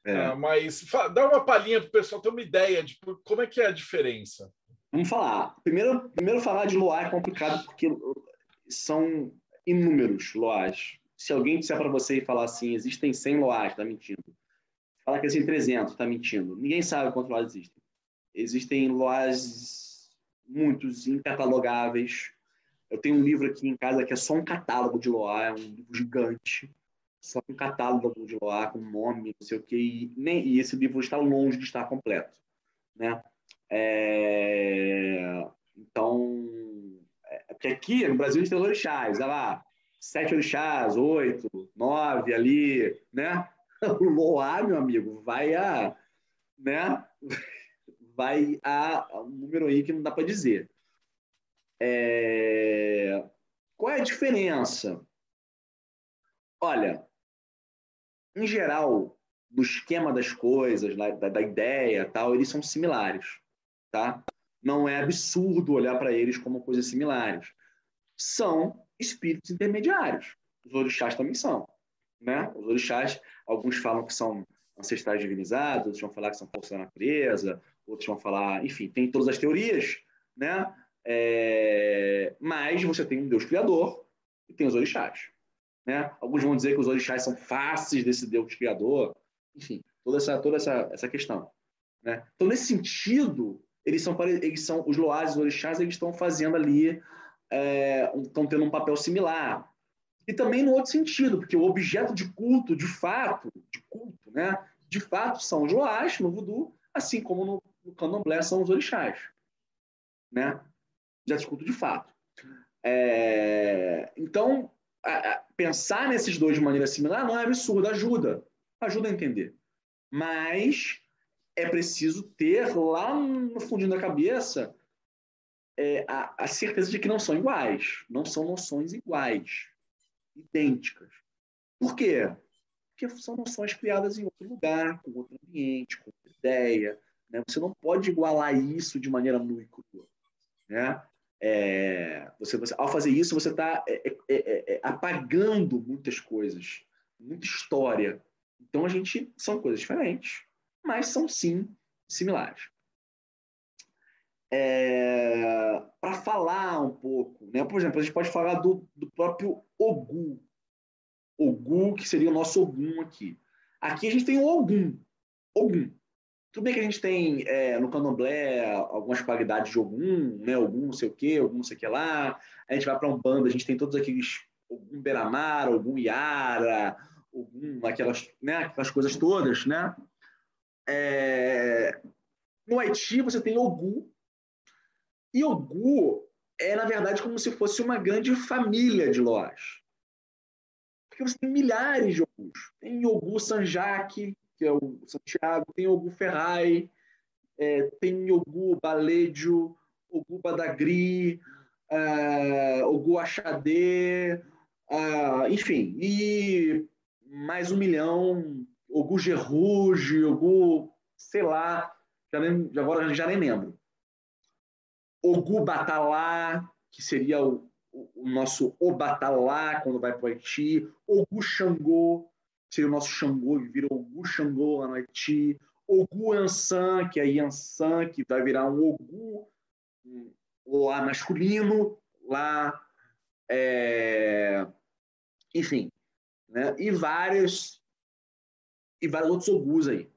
É. Uh, mas dá uma palhinha para o pessoal ter uma ideia de como é que é a diferença. Vamos falar. Primeiro, primeiro falar de Loa é complicado porque são inúmeros Loas. Se alguém disser para você e falar assim, existem 100 Loas, está mentindo. Falar que existem 300, está mentindo. Ninguém sabe quantos Loas existem. Existem Loas muitos incatalogáveis. Eu tenho um livro aqui em casa que é só um catálogo de Loa, é um livro gigante só com catálogo de lá, com nome, não sei o quê, e, nem, e esse livro está longe de estar completo. Né? É, então, é, porque aqui no Brasil a gente tem orixás, olha lá, sete orixás, oito, nove ali, né? <laughs> O Loá, meu amigo, vai a, né? <laughs> Vai a um número aí que não dá para dizer. É... Qual é a diferença? Olha, em geral, do esquema das coisas, da, da ideia, tal, eles são similares, tá? Não é absurdo olhar para eles como coisas similares. São espíritos intermediários. Os orixás também são, né? Os orixás, alguns falam que são ancestrais divinizados, outros vão falar que são forças da natureza, outros vão falar, enfim, tem todas as teorias, né? É... Mas você tem um Deus criador e tem os orixás. Né? Alguns vão dizer que os orixás são faces desse Deus criador. Enfim, toda essa, toda essa, essa questão. Né? Então, nesse sentido, eles são, eles são os loás, os orixás, eles estão fazendo ali, é, estão tendo um papel similar. E também no outro sentido, porque o objeto de culto, de fato, de culto, né? de fato, são os loás no voodoo, assim como no, no candomblé são os orixás. Né? Objeto de culto de fato. É, então, pensar nesses dois de maneira similar não é absurdo, ajuda. Ajuda a entender. Mas é preciso ter lá no fundinho da cabeça é, a, a, certeza de que não são iguais. Não são noções iguais, idênticas. Por quê? Porque são noções criadas em outro lugar, com outro ambiente, com outra ideia. Né? Você não pode igualar isso de maneira nua e crua. Né? É, você, você, ao fazer isso, você está é é, é, é, apagando muitas coisas, muita história. Então, a gente são coisas diferentes, mas são sim similares. É, Para falar um pouco, né? por exemplo, a gente pode falar do, do próprio Ogu. Ogu, que seria o nosso Ogum aqui. Aqui a gente tem o Ogum. Ogum. Tudo bem que a gente tem é, no candomblé algumas qualidades de algum, né? Algum não sei o quê, algum não sei o que lá. A gente vai para um bando, a gente tem todos aqueles algum Beramar, algum Iara, algum aquelas, né? aquelas coisas todas, né? É... No Haiti, você tem Ogum. E Ogum é, na verdade, como se fosse uma grande família de lojas. Porque você tem milhares de Ogus. Tem Ogum Sanjaki, que é o Santiago, tem Ogum Ferrai, é, tem Ogum Baledio, Ogum Badagri, uh, Ogum Axadê, uh, enfim, e mais um milhão, Ogum Gerruge, Ogum, sei lá, já nem, agora já nem lembro. Ogu Batalá, que seria o, o, nosso Obatalá quando vai para o Haiti. Ogu Xangô, que seria o nosso Xangô, que vira Ogu Xangô lá no Haiti. Ogu Ansan, que é Yansan, que vai virar um Ogu lá masculino, lá. É... Enfim, né? e vários e vários outros Ogus aí.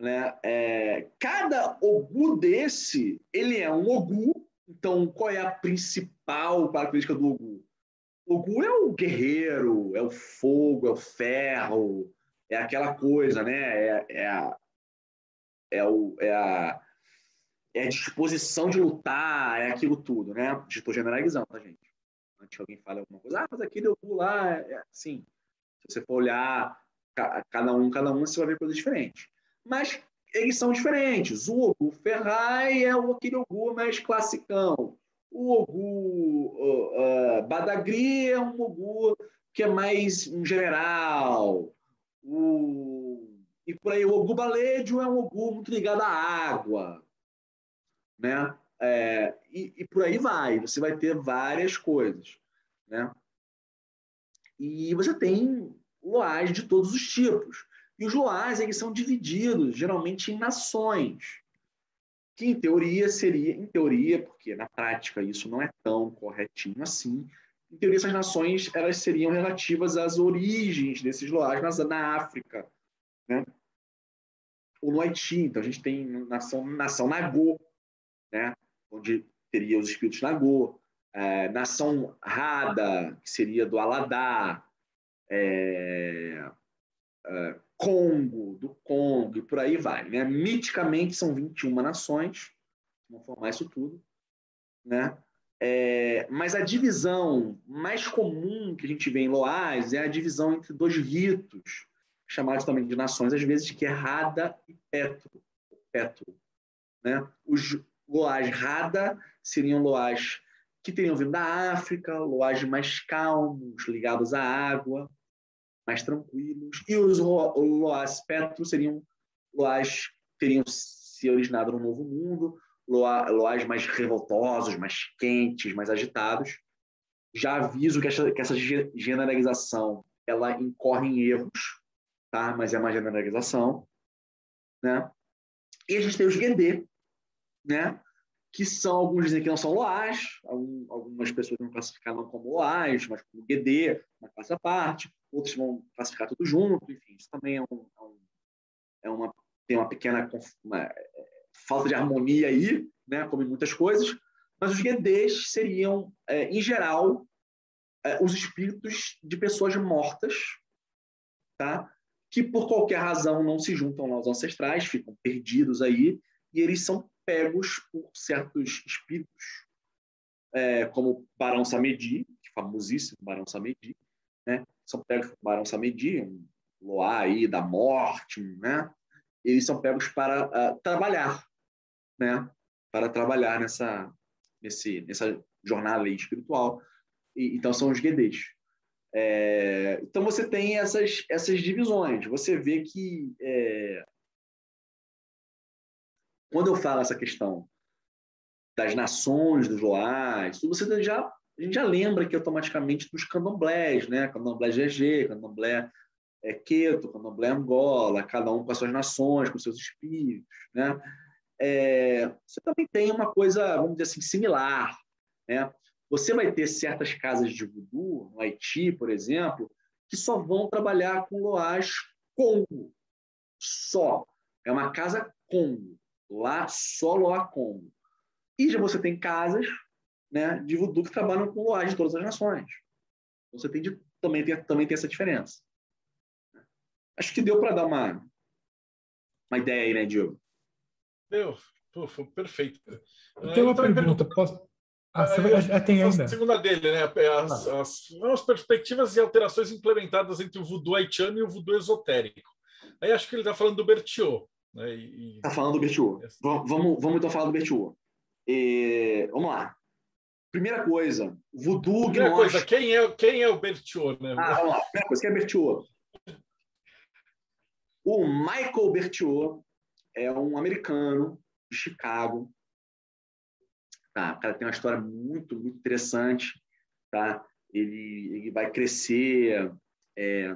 Né? É, cada Ogu desse, ele é um Ogu. Então, qual é a principal característica do Ogu? O Ogu é o guerreiro, é o fogo, é o ferro, é aquela coisa, né? É, é, a, é, o, é, a, é a disposição de lutar, é aquilo tudo, né? Estou generalizando, tá, gente? Antes que alguém fale alguma coisa, ah, mas aquele Ogu lá, é, é assim. Se você for olhar cada um, cada um, você vai ver coisas diferentes mas eles são diferentes. O Ogu Ferrai é aquele Ogu mais classicão. O Ogu uh, Badagri é um Ogu que é mais um general. O... E por aí, o Ogu Baledio é um Ogu muito ligado à água. Né? É, e, e, por aí vai. Você vai ter várias coisas. Né? E você tem loais de todos os tipos. E os loás eles são divididos geralmente em nações, que em teoria seria, em teoria, porque na prática isso não é tão corretinho assim, em teoria essas nações elas seriam relativas às origens desses loás na, na África, né? ou no Haiti. Então a gente tem nação, nação Nagô, né? onde teria os espíritos Nagô, é, nação Rada, que seria do Aladá, é, é, Congo, do Congo e por aí vai. Né? Miticamente são 21 nações, vamos formar isso tudo. Né? É, mas a divisão mais comum que a gente vê em Loás é a divisão entre dois ritos, chamados também de nações, às vezes, que é Rada e Petro. Petro né? Os Loás Rada seriam Loás que teriam vindo da África, Loás mais calmos, ligados à água, mais tranquilos. E os loás petro seriam que teriam se originado no Novo Mundo, loás mais revoltosos, mais quentes, mais agitados. Já aviso que essa, que essa generalização ela incorre em erros, tá? mas é uma generalização. Né? E a gente tem os Guedê, né? que são, alguns dizem que não são loás, algumas pessoas não como loás, mas como Guedê, uma classe à parte outros vão classificar tudo junto, enfim, isso também é, um, é, é uma, tem uma pequena uma, é, falta de harmonia aí, né, como em muitas coisas, mas os Guedês seriam, é, em geral, é, os espíritos de pessoas mortas, tá? que por qualquer razão não se juntam aos ancestrais, ficam perdidos aí, e eles são pegos por certos espíritos, é, como Barão Samedi, famosíssimo Barão Samedi, né? são pegos por Barão Samedi, um Loá aí da morte, né? Eles são pegos para uh, trabalhar, né? Para trabalhar nessa, nesse, nessa jornada espiritual. E, então são os Guedês. É, então você tem essas, essas divisões. Você vê que é, quando eu falo essa questão das nações dos Loás, você já a gente já lembra que automaticamente dos candomblés, né? Candomblé GG, candomblé é, Queto, candomblé Angola, cada um com as suas nações, com seus espíritos, né? É, você também tem uma coisa, vamos dizer assim, similar, né? Você vai ter certas casas de voodoo, no Haiti, por exemplo, que só vão trabalhar com loás Congo, só. É uma casa Congo, lá só loá Congo. E já você tem casas né, de voodoo que trabalham com loais de todas as nações. Então, você tem de, também, tem, também tem essa diferença. Acho que deu para dar uma, uma ideia aí, né, Diogo? Deu. Pô, foi perfeito. Eu tenho uma então, pergunta. Posso... Ah, você vai... ah, tem ainda. A segunda dele, né? As, ah. as, as, perspectivas e alterações implementadas entre o voodoo haitiano e o voodoo esotérico. Aí acho que ele está falando do Bertiot. Né? Está falando do Bertiot. Vamos, vamos então falar do Bertiot. E, vamos lá. Primeira coisa, voodoo Primeira gnóstico. coisa, quem é, quem é o Bertiot? Né? Ah, vamos lá. Primeira coisa, quem é Bertiot? O Michael Bertiot é um americano de Chicago. Tá? O cara tem uma história muito, muito interessante. Tá? Ele, ele vai crescer é,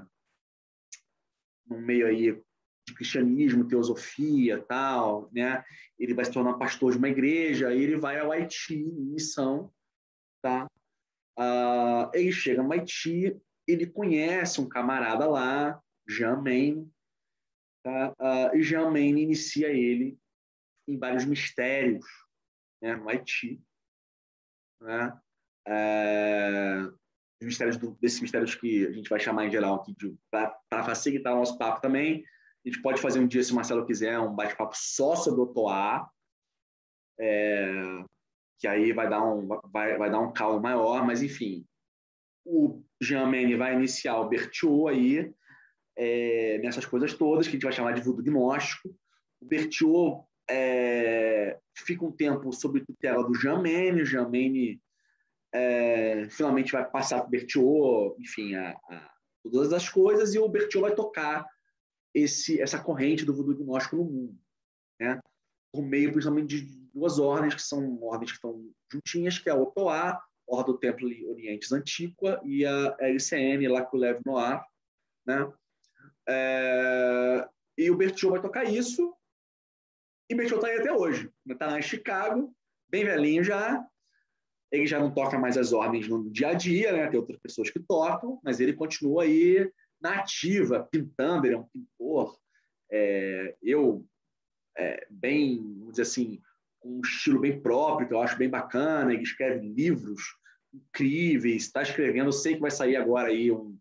no meio aí de cristianismo, teosofia, tal, né? Ele vai se tornar pastor de uma igreja, ele vai ao Haiti em missão, tá? Uh, ele chega no Haiti, ele conhece um camarada lá, Jean Maine, tá? Uh, e Jean Maine inicia ele em vários mistérios né, no Haiti. Né? É, os mistérios do, desses mistérios que a gente vai chamar em geral aqui para facilitar o nosso papo também. A gente pode fazer um dia, se o Marcelo quiser, um bate-papo só sobre o Toá, é, que aí vai dar um vai, vai dar um caldo maior, mas enfim, o Jean Mene vai iniciar o Bertiot aí é, nessas coisas todas que a gente vai chamar de voodoo gnóstico. O Bertiot é, fica um tempo sob tutela do Jamene, Jamene é, finalmente vai passar para o Bertiot, enfim, a, a, todas as coisas, e o Bertiot vai tocar esse, essa corrente do voodoo gnóstico no mundo, né? por meio principalmente de duas ordens, que são ordens que estão juntinhas, que é a Otoá, Ordem do Templo Orientes Antiqua, e a LCN, Laculev Noir, né? É, e o Bertiot vai tocar isso, e Bertiot está aí até hoje. Está lá em Chicago, bem velhinho já. Ele já não toca mais as ordens no dia a dia, né? Tem outras pessoas que tocam, mas ele continua aí na ativa, pintando. Ele é um pintor. É, eu, é, bem, vamos dizer assim, um estilo bem próprio, que eu acho bem bacana. Ele escreve livros incríveis, está escrevendo. Eu sei que vai sair agora aí um,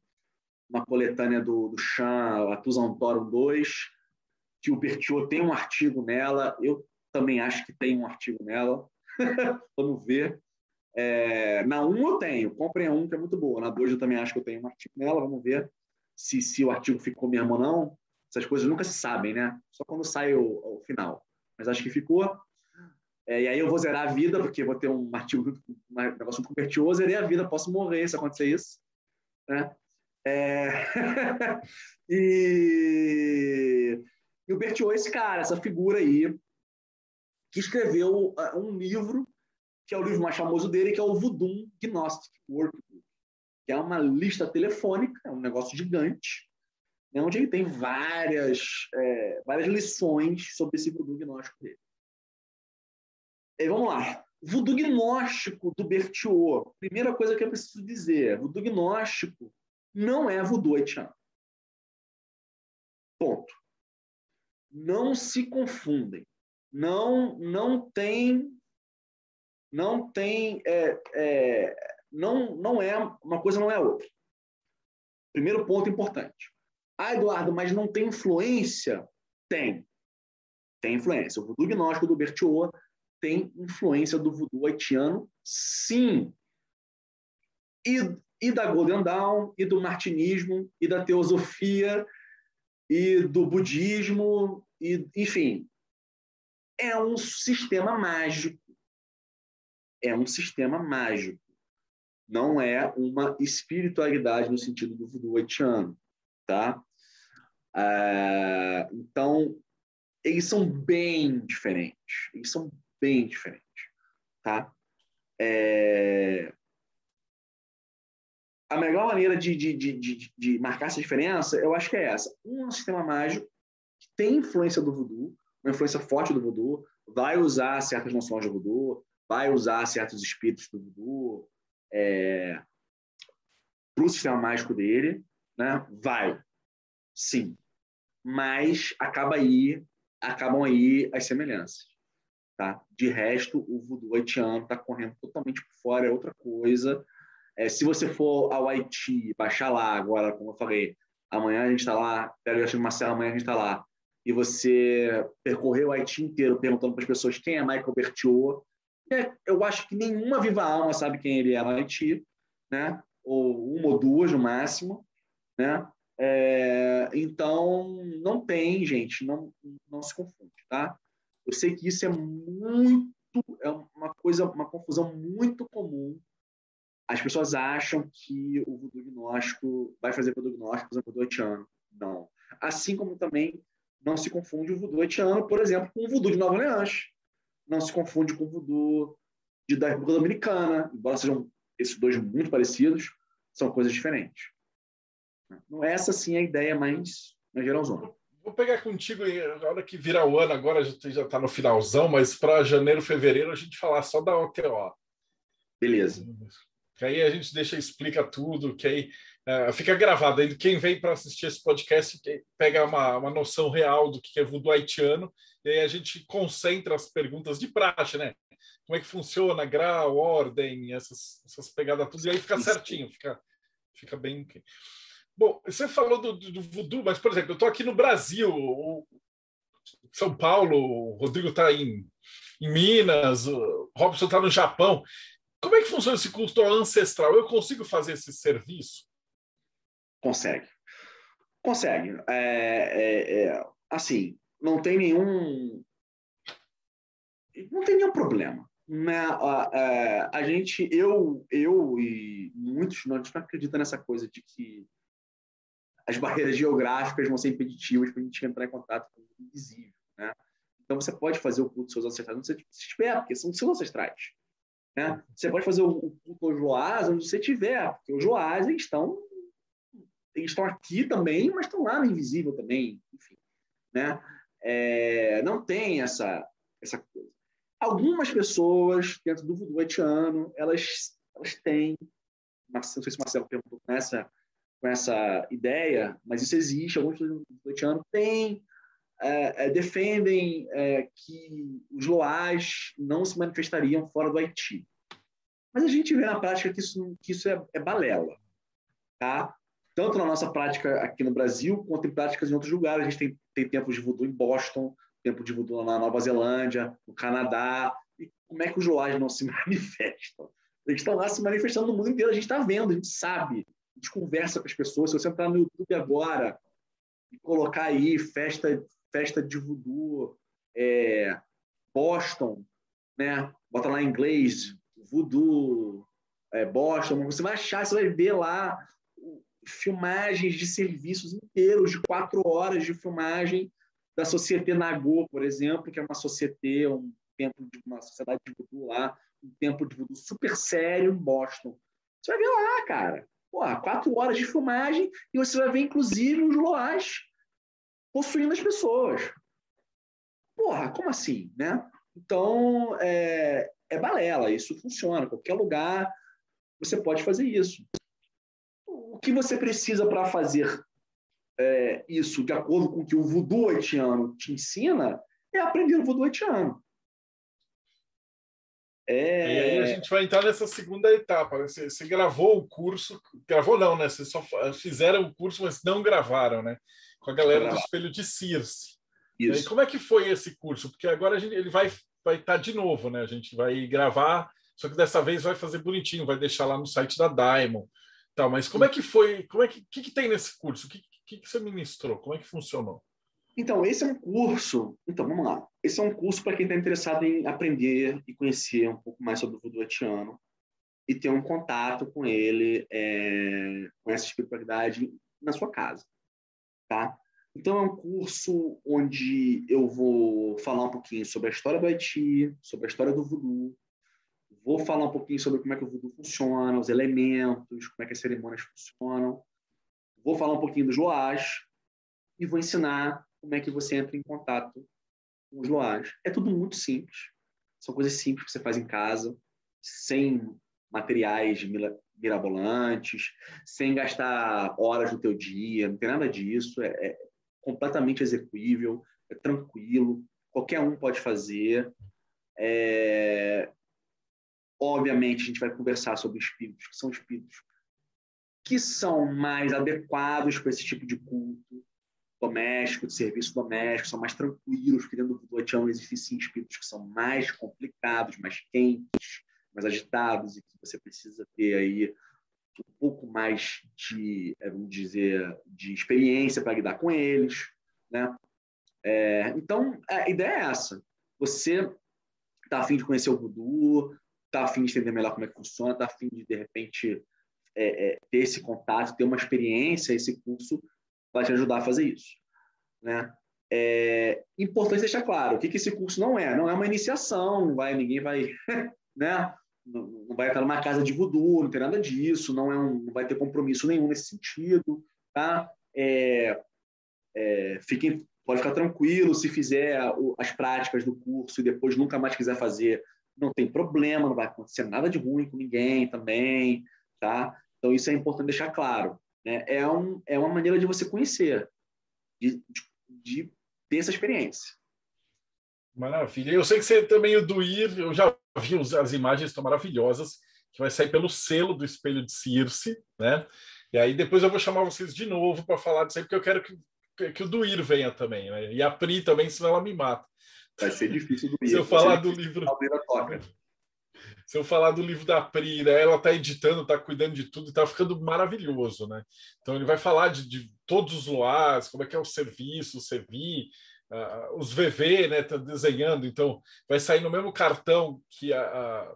uma coletânea do, do Chan, Atus Antorum 2 que o Bertiot tem um artigo nela, eu também acho que tem um artigo nela. <laughs> Vamos ver. É, na 1 eu tenho, comprem a 1, que é muito boa. Na 2 eu também acho que eu tenho um artigo nela. Vamos ver se, se o artigo ficou mesmo ou não. Essas coisas nunca se sabem, né? Só quando sai o, o final. Mas acho que ficou. É, e aí eu vou zerar a vida, porque vou ter um artigo, um negócio muito convertioso, zerei a vida, posso morrer se acontecer isso. Né? É... <laughs> e e o Bertiot é esse cara, essa figura aí, que escreveu uh, um livro, que é o livro mais famoso dele, que é o Voodoo Gnostic Workbook, que é uma lista telefônica, é um negócio gigante, né, onde ele tem várias, é, várias lições sobre esse voodoo gnóstico dele. E vamos lá. Voodoo gnóstico do Bertiot. Primeira coisa que eu preciso dizer: voodoo gnóstico não é voodoo haitiano. Ponto não se confundem. Não, não tem, não tem, é, é, não, não é uma coisa não é outra. Primeiro ponto importante. Ah, Eduardo, mas não tem influência? Tem. Tem influência. O voodoo gnóstico do Bertiot tem influência do voodoo haitiano, sim. E, e da Golden Dawn, e do martinismo, e da teosofia, e do budismo, e, enfim, é um sistema mágico. É um sistema mágico. Não é uma espiritualidade no sentido do voodoo haitiano, tá? Ah, então, eles são bem diferentes. Eles são bem diferentes, tá? É, a melhor maneira de, de, de, de, marcar essa diferença, eu acho que é essa. Um sistema mágico que tem influência do voodoo, uma influência forte do voodoo, vai usar certas noções do voodoo, vai usar certos espíritos do voodoo é, para o sistema mágico dele, né? Vai, sim. Mas acaba aí, acabam aí as semelhanças. Tá? De resto, o voodoo haitiano está correndo totalmente por fora, é outra coisa. É, se você for ao Haiti, baixar lá agora, como eu falei, amanhã a gente está lá, pega o Marcelo, amanhã a gente está lá. e você percorrer o Haiti inteiro perguntando para as pessoas quem é Michael Bertiot, é, eu acho que nenhuma viva alma sabe quem ele é no Haiti, né? ou uma ou duas no máximo. Né? É, então, não tem, gente, não, não se confunde. Tá? Eu sei que isso é muito, é uma coisa, uma confusão muito comum. As pessoas acham que o voodoo gnóstico vai fazer voodoo gnóstico, exemplo, voodoo haitiano. Não. Assim como também não se confunde o voodoo haitiano, por exemplo, com o voodoo de Nova Orleans. Não se confunde com o voodoo de, da República Dominicana, embora sejam esses dois muito parecidos, são coisas diferentes. Não é essa sim a ideia mais, mais geralzona. Vou pegar contigo, na hora que virar o ano, agora já está no finalzão, mas para janeiro, fevereiro, a gente falar só da OTO. Beleza. Que aí a gente deixa, explica tudo, que aí uh, fica gravado. Aí quem vem para assistir esse podcast pega uma, uma noção real do que é voodoo haitiano, e aí a gente concentra as perguntas de praxe, né? Como é que funciona, grau, ordem, essas, essas pegadas tudo, e aí fica certinho, fica, fica bem. Bom, você falou do, do, do voodoo, mas, por exemplo, eu estou aqui no Brasil, São Paulo, o Rodrigo está em, em Minas, o Robson está no Japão. Como é que funciona esse culto ancestral? Eu consigo fazer esse serviço? Consegue. Consegue. É, é, é, assim, não tem nenhum. Não tem nenhum problema. Né? A, a, a gente, eu, eu e muitos nós não acreditam nessa coisa de que as barreiras geográficas vão ser impeditivas para a gente entrar em contato com o invisível. Né? Então, você pode fazer o culto dos seus ancestrais onde você estiver, porque são seus ancestrais. Né? Você pode fazer o, culto aos Joás onde você estiver, porque os Joás estão, eles estão aqui também, mas estão lá no invisível também. Enfim, né? É, não tem essa, essa coisa. Algumas pessoas dentro do voodoo haitiano, elas, elas têm, não sei se o Marcelo perguntou com essa com essa ideia, mas isso existe. Alguns haitianos têm, é, é, defendem é, que os loás não se manifestariam fora do Haiti. Mas a gente vê na prática que isso, que isso é, é balela. Tá? Tanto na nossa prática aqui no Brasil, quanto em práticas em outros lugares. A gente tem, tem tempos de voodoo em Boston, tempo de voodoo na Nova Zelândia, no Canadá. E como é que os loás não se <laughs> manifestam? Eles estão lá se manifestando no mundo inteiro. A gente está vendo, a gente sabe a gente conversa com as pessoas. Se você entrar no YouTube agora e colocar aí festa, festa de voodoo, é, Boston, né? Bota lá em inglês, voodoo, é, Boston, você vai achar, você vai ver lá filmagens de serviços inteiros, de quatro horas de filmagem da Société Nagô, por exemplo, que é uma sociedade, um templo de uma sociedade de voodoo lá, um templo de voodoo super sério em Boston. Você vai ver lá, cara. Porra, quatro horas de filmagem e você vai ver, inclusive, os loás possuindo as pessoas. Porra, como assim, né? Então, é, é balela, isso funciona. Qualquer lugar você pode fazer isso. O que você precisa para fazer é, isso de acordo com o que o voodoo haitiano te ensina é aprender o voodoo haitiano. É... E aí a gente vai entrar nessa segunda etapa. Né? Você, você, gravou o curso, gravou não, né? Vocês só fizeram o curso, mas não gravaram, né? Com a galera do Espelho de Circe. Isso. E como é que foi esse curso? Porque agora a gente, ele vai vai estar tá de novo, né? A gente vai gravar, só que dessa vez vai fazer bonitinho, vai deixar lá no site da Diamond. Tal, mas como é que foi? Como é que, que, que tem nesse curso? O que, que, que você ministrou? Como é que funcionou? Então, esse é um curso. Então, vamos lá. Esse é um curso para quem está interessado em aprender e conhecer um pouco mais sobre o voodoo haitiano e ter um contato com ele, é, com essa espiritualidade na sua casa, tá? Então, é um curso onde eu vou falar um pouquinho sobre a história do Haiti, sobre a história do voodoo, vou falar um pouquinho sobre como é que o voodoo funciona, os elementos, como é que as cerimônias funcionam, vou falar um pouquinho dos loás e vou ensinar como é que você entra em contato com os loás. É tudo muito simples. São coisas simples que você faz em casa, sem materiais mirabolantes, sem gastar horas do teu dia, não tem nada disso. É, é completamente execuível, é tranquilo, qualquer um pode fazer. É... Obviamente, a gente vai conversar sobre espíritos, que são espíritos que são mais adequados para esse tipo de culto, doméstico, de serviço doméstico, são mais tranquilos, porque dentro do existem sim espíritos que são mais complicados, mais quentes, mais agitados, e que você precisa ter aí um pouco mais de, é, vamos dizer, de experiência para lidar com eles, né? É, então, a ideia é essa. Você está afim de conhecer o voodoo, está afim de entender melhor como é que funciona, está afim de, de repente, é, é, ter esse contato, ter uma experiência, esse curso vai te ajudar a fazer isso. Né? É importante deixar claro o que, que esse curso não é. Não é uma iniciação, não vai, ninguém vai, <laughs> né? não, vai estar numa casa de voodoo, não tem nada disso, não, é um, não vai ter compromisso nenhum nesse sentido. Tá? É, é, fiquem, pode ficar tranquilo se fizer as práticas do curso e depois nunca mais quiser fazer, não tem problema, não vai acontecer nada de ruim com ninguém também. Tá? Então, isso é importante deixar claro. Né? É, um, é uma maneira de você conhecer, de, de, de ter essa experiência. Maravilha. Eu sei que você também, o do Ir, eu já vi as imagens, estão maravilhosas, que vai sair pelo selo do Espelho de Circe, né? E aí depois eu vou chamar vocês de novo para falar disso aí, porque eu quero que, que o Duir venha também, né? E a Pri também, senão ela me mata. Vai ser difícil do Ir. Se eu falar do livro... Se eu falar do livro da Pri, né? ela está editando, está cuidando de tudo, está ficando maravilhoso, né? Então ele vai falar de, de todos os loas, como é que é o serviço, o servir, uh, os VV, né? Tá desenhando, então vai sair no mesmo cartão que a, a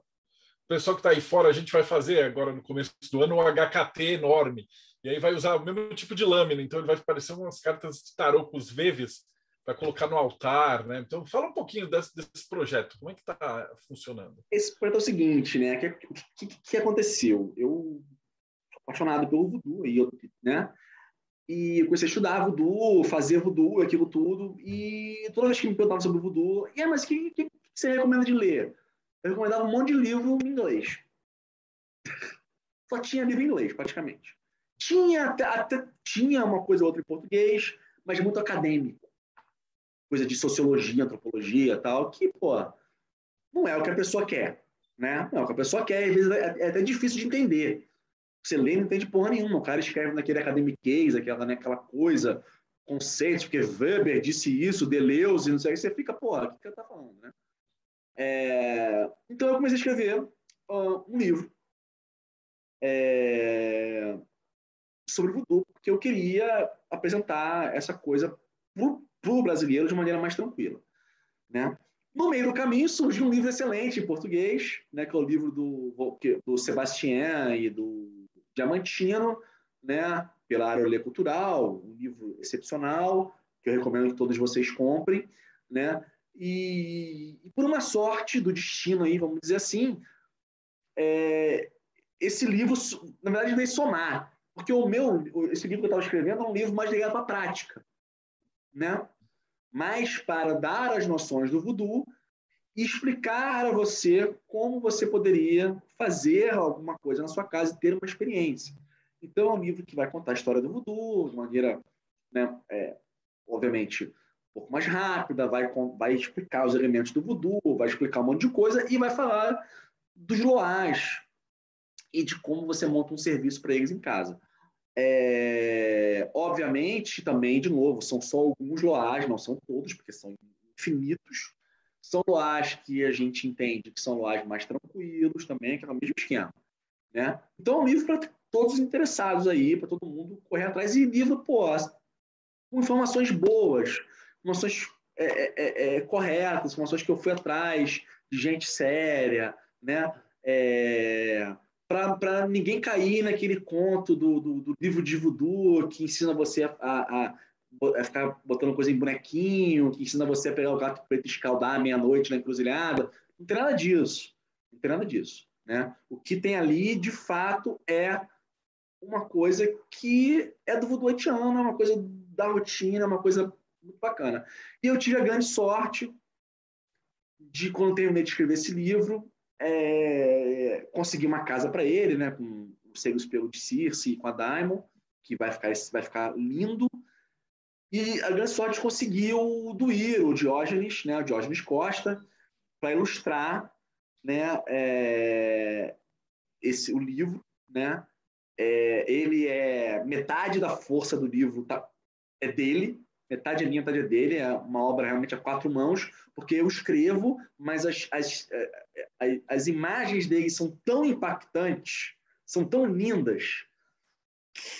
o pessoal que está aí fora, a gente vai fazer agora no começo do ano um HKT enorme. E aí vai usar o mesmo tipo de lâmina, então ele vai parecer umas cartas de tarô com os veves para colocar no altar, né? Então fala um pouquinho desse, desse projeto, como é que está funcionando? Esse projeto é o seguinte, né? O que, que, que, aconteceu? Eu sou apaixonado pelo voodoo, e eu, né? E comecei a estudar voodoo, fazer voodoo, aquilo tudo. E toda vez que me perguntavam sobre voodoo, é, mas o que, que, você recomenda de ler? Eu recomendava um monte de livro em inglês. Só tinha livro em inglês, praticamente. Tinha até, até tinha uma coisa ou outra em português, mas muito acadêmico. Coisa de sociologia, antropologia tal, que, pô, não é o que a pessoa quer. Né? Não é o que a pessoa quer, às vezes é, é até difícil de entender. Você lê e não entende porra nenhuma. O cara escreve naquele academiquez, aquela, né, aquela coisa, conceitos, porque Weber disse isso, Deleuze, não sei o que. Você fica, porra, o que, que tá falando, né? É... Então eu comecei a escrever uh, um livro é... sobre voodoo, porque eu queria apresentar essa coisa para o brasileiro de maneira mais tranquila, né? No meio do caminho surgiu um livro excelente em português, né, que é o livro do, do Sebastião e do Diamantino, né, pela área cultural, um livro excepcional, que eu recomendo que todos vocês comprem, né? E, e por uma sorte do destino aí, vamos dizer assim, é, esse livro, na verdade, veio somar, porque o meu, esse livro que eu estava escrevendo é um livro mais ligado à prática, né? Mais para dar as noções do voodoo e explicar a você como você poderia fazer alguma coisa na sua casa e ter uma experiência. Então, é um livro que vai contar a história do voodoo de maneira, né, é, obviamente, um pouco mais rápida, vai, vai explicar os elementos do voodoo, vai explicar um monte de coisa e vai falar dos loás e de como você monta um serviço para eles em casa. É, obviamente, também, de novo, são só alguns loás, não são todos, porque são infinitos, são loás que a gente entende que são loás mais tranquilos também, que é o mesmo esquema. Né? Então, é um livro para todos os interessados aí, para todo mundo correr atrás. E livro, pô, com informações boas, informações é, é, é, é, corretas, informações que eu fui atrás, de gente séria, né? É, para ninguém cair naquele conto do, do, do, livro de voodoo que ensina você a, a, é ficar botando coisa em bonequinho, que ensina você a pegar o gato preto e escaldar meia-noite na encruzilhada. Não tem nada disso. Não tem nada disso. Né? O que tem ali, de fato, é uma coisa que é do voodoo haitiano, é uma coisa da rotina, é uma coisa muito bacana. E eu tive a grande sorte de, quando terminei de escrever esse livro, é, conseguir uma casa para ele, né, com o Selo Espelho de Circe e com a Daimon, que vai ficar, vai ficar lindo. E a grande sorte conseguiu Duíro, o Diógenes, né, o Diógenes Costa, para ilustrar né, é, esse, o livro. Né? É, ele é metade da força do livro tá, é dele, metade é minha, metade é dele, é uma obra realmente a quatro mãos, porque eu escrevo, mas as, as, as, as imagens dele são tão impactantes, são tão lindas,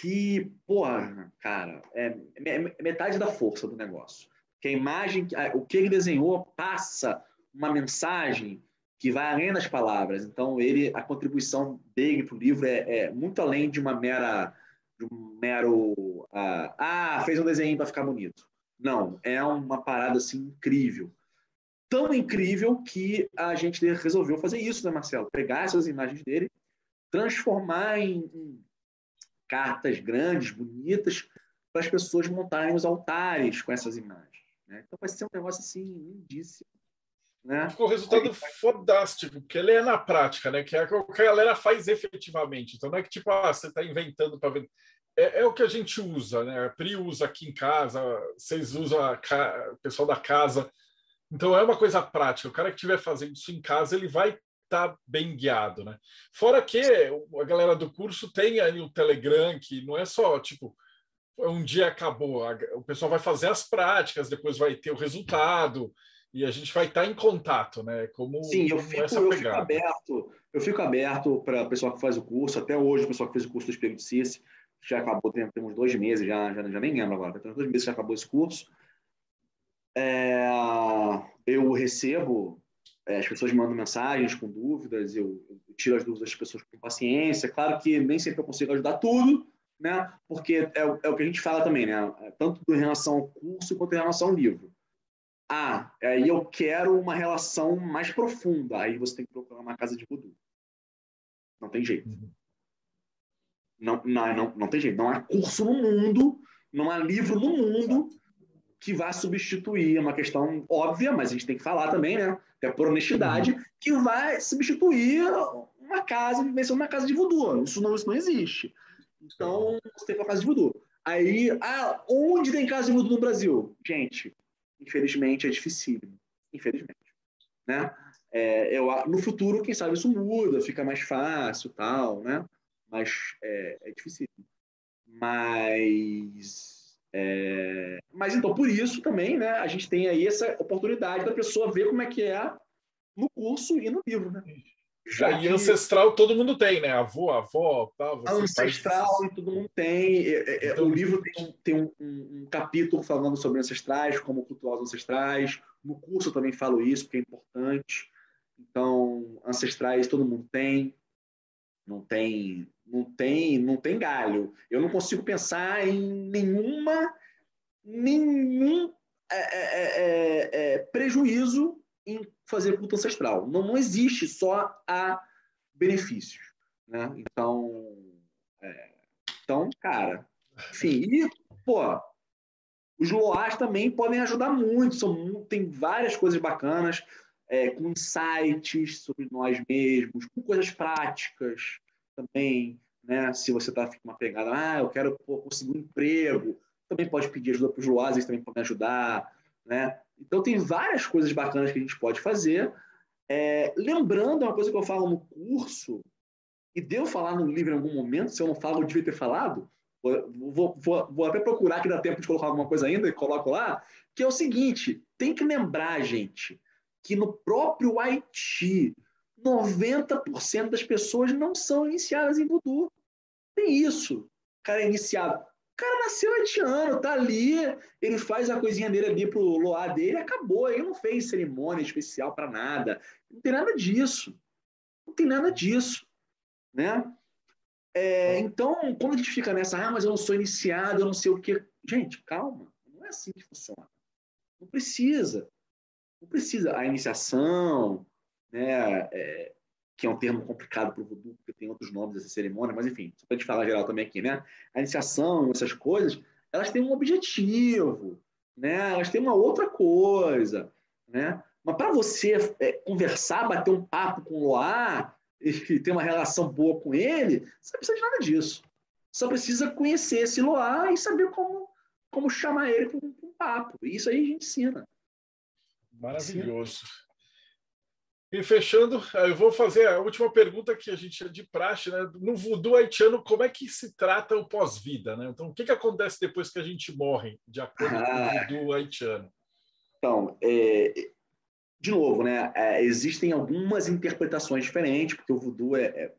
que, porra, cara, é, é metade da força do negócio. Que a imagem, o que ele desenhou passa uma mensagem que vai além das palavras. Então, ele, a contribuição dele para o livro é, é, muito além de uma mera, de um mero, uh, ah, fez um desenho para ficar bonito. Não, é uma parada assim incrível, tão incrível que a gente resolveu fazer isso, né, Marcelo? Pegar essas imagens dele, transformar em, em cartas grandes, bonitas, para as pessoas montarem os altares com essas imagens. Né? Então, vai ser um negócio assim lindíssimo né? Ficou um resultado fodástico, porque ele é na prática, né? Que é o que a galera faz efetivamente. Então não é que tipo, ah, você está inventando para ver. É, é, o que a gente usa, né? A Pri usa aqui em casa, vocês usam a ca... o pessoal da casa. Então é uma coisa prática. O cara que estiver fazendo isso em casa, ele vai estar tá bem guiado, né? Fora que a galera do curso tem ali o Telegram, que não é só tipo um dia acabou, o pessoal vai fazer as práticas, depois vai ter o resultado e a gente vai estar em contato, né? Como Sim, eu fico, eu fico aberto, eu fico aberto para o pessoal que faz o curso, até hoje o pessoal que fez o curso do Espírito de Cici, já acabou, tem, tem uns dois meses, já, já, já nem lembro agora, tem uns dois meses que já acabou esse curso. É, eu recebo, é, as pessoas mandam mensagens com dúvidas, eu, eu, tiro as dúvidas das pessoas com paciência. Claro que nem sempre eu consigo ajudar tudo, né? Porque é, é o que a gente fala também, né? Tanto em relação ao curso quanto em relação ao livro ah, aí eu quero uma relação mais profunda. Aí você tem que procurar uma casa de voodoo. Não tem jeito. Uhum. Não, não, não, não tem jeito. Não há curso no mundo, não há livro no mundo que vá substituir é uma questão óbvia, mas a gente tem que falar também, né? Até por honestidade, uhum. que vai substituir uma casa, vai uma casa de voodoo. Isso não, isso não existe. Então, você tem uma casa de voodoo. Aí, ah, onde tem casa de voodoo no Brasil? Gente, infelizmente, é dificílimo. Infelizmente. Né? É, eu, no futuro, quem sabe isso muda, fica mais fácil tal, né? Mas é, é difícil. Mas, é, mas então, por isso também, né? A gente tem aí essa oportunidade da pessoa ver como é que é no curso e no livro, né? Já e ancestral todo mundo tem, né? Avô, avó, tal. Ancestral faz... todo mundo tem. É, é, é, então, o livro tem, tem um, um, um, capítulo falando sobre ancestrais, como cultuar os ancestrais. No curso eu também falo isso, porque é importante. Então, ancestrais todo mundo tem. Não tem, não tem, não tem galho. Eu não consigo pensar em nenhuma, nenhum é, é, prejuízo em fazer culto ancestral. Não, não existe só a benefícios. Né? Então, é, então, cara, enfim, e, pô, os loás também podem ajudar muito, são, tem várias coisas bacanas, é, com insights sobre nós mesmos, com coisas práticas também, né? Se você está com uma pegada, ah, eu quero conseguir um emprego, também pode pedir ajuda para os loás, eles também podem ajudar, né? Então, tem várias coisas bacanas que a gente pode fazer. É, lembrando, uma coisa que eu falo no curso, e devo falar no livro em algum momento, se eu não falo, eu devia ter falado. Vou, vou, vou até procurar que dá tempo de colocar alguma coisa ainda e coloco lá, que é o seguinte: tem que lembrar, gente, que no próprio Haiti, 90% das pessoas não são iniciadas em voodoo. Tem isso. O cara é iniciado cara nasceu haitiano, tá ali, ele faz a coisinha dele ali pro loá dele, acabou. Ele não fez cerimônia especial para nada. Não tem nada disso. Não tem nada disso, né? É, então, quando a gente fica nessa, ah, mas eu não sou iniciado, eu não sei o quê. Gente, calma. Não é assim que funciona. Não precisa. Não precisa. A iniciação, né? É, que é um termo complicado para o voodoo, porque tem outros nomes dessa cerimônia, mas enfim, só para gente falar geral também aqui, né? A iniciação, essas coisas, elas têm um objetivo, né? Elas têm uma outra coisa, né? Mas para você é, conversar, bater um papo com o Loá e, e ter uma relação boa com ele, você não precisa de nada disso. Só precisa conhecer esse Loá e saber como, como chamar ele para um papo. E isso aí a gente ensina. Maravilhoso. Ensina. E fechando, eu vou fazer a última pergunta que a gente é de praxe, né? No voodoo haitiano, como é que se trata o pós-vida, né? Então, o que, que acontece depois que a gente morre, de acordo ah, com o ah. voodoo haitiano? Então, é, de novo, né? É, existem algumas interpretações diferentes, porque o voodoo é, é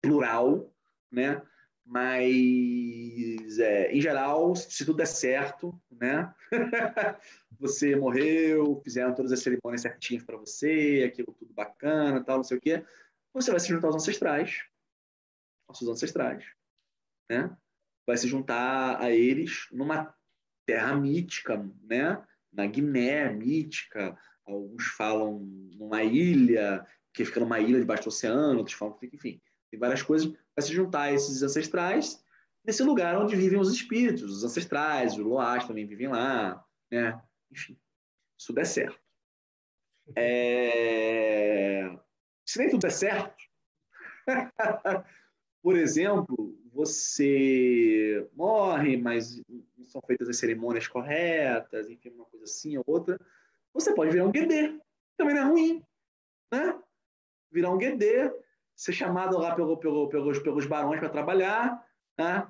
plural, né? Mas, é, em geral, se tudo der certo, né? <laughs> você morreu, fizeram todas as cerimônias certinhas para você, aquilo tudo bacana, tal, não sei o quê. Você vai se juntar aos ancestrais, aos seus ancestrais, né? Vai se juntar a eles numa terra mítica, né? Na Guiné mítica, alguns falam numa ilha, que fica numa ilha debaixo do oceano, outros falam que enfim, várias coisas vai se juntar esses ancestrais nesse lugar onde vivem os espíritos, os ancestrais, os loás também vivem lá, né? Enfim, isso der certo. É... Se nem tudo der certo, <laughs> por exemplo, você morre, mas não são feitas as cerimônias corretas, enfim, uma coisa assim ou outra, você pode virar um guedê. Também não é ruim, né? Virar um guedê, ser chamado lá pelo, pelo, pelos, pelos barões para trabalhar, né?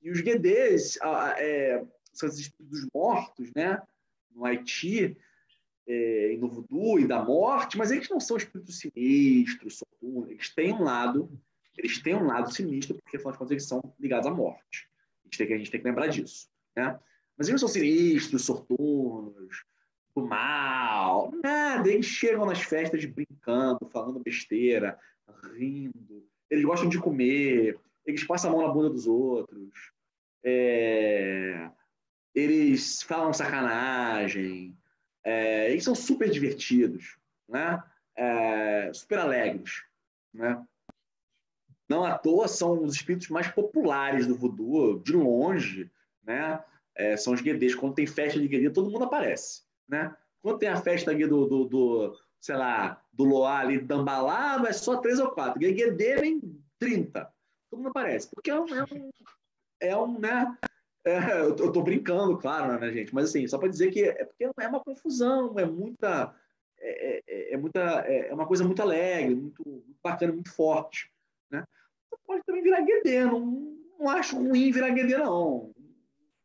E os guedês é, são os espíritos mortos, né? No Haiti, é, e no voodoo e da morte, mas eles não são espíritos sinistros, soturnos, eles têm um lado, eles têm um lado sinistro, porque afinal de contas eles são ligados à morte. A gente tem que, gente tem que lembrar disso, né? Mas eles não são sinistros, soturnos, do mal, nada. Eles chegam nas festas brincando, falando besteira, rindo. Eles gostam de comer, eles passam a mão na bunda dos outros. É... Eles falam sacanagem. É... Eles são super divertidos, né? É... Super alegres, né? Não à toa são os espíritos mais populares do voodoo, de longe, né? É, são os guedês. Quando tem festa de guedê, todo mundo aparece, né? Quando tem a festa aqui do, do, do sei lá, do Loá ali, Dambalá, vai só três ou quatro. Gueguedê vem 30. Todo mundo aparece. Porque é um, é um, é um né? É, eu, tô, eu tô brincando, claro, né, gente? Mas assim, só para dizer que é porque é uma confusão, é muita. É, é, é muita, é, é uma coisa muito alegre, muito, muito bacana, muito forte. Né? Você pode também virar guedê, não, não acho ruim virar guedê, não.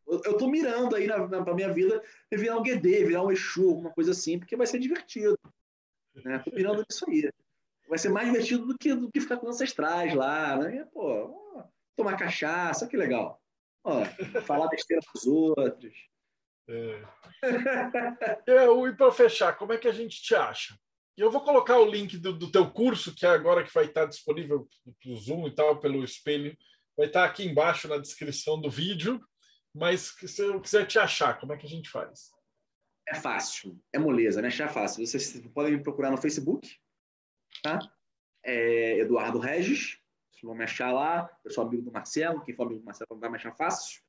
Eu, eu tô mirando aí na, na, minha vida virar um guedê, virar um Exu, alguma coisa assim, porque vai ser divertido. Né? Tô pirando nisso aí. Vai ser mais divertido do que, do que ficar com ancestrais lá. Né? Pô, tomar cachaça, que legal. Ó, falar besteira para os outros. É. e para fechar, como é que a gente te acha? Eu vou colocar o link do, do teu curso, que é agora que vai estar disponível o Zoom e tal, pelo espelho. Vai estar aqui embaixo na descrição do vídeo. Mas se eu quiser te achar, como é que a gente faz? É fácil, é moleza, né? É fácil. Vocês podem me procurar no Facebook, tá? É Eduardo Regis, vocês vão me achar lá. Eu sou amigo do Marcelo, quem for amigo do Marcelo vai me achar fácil.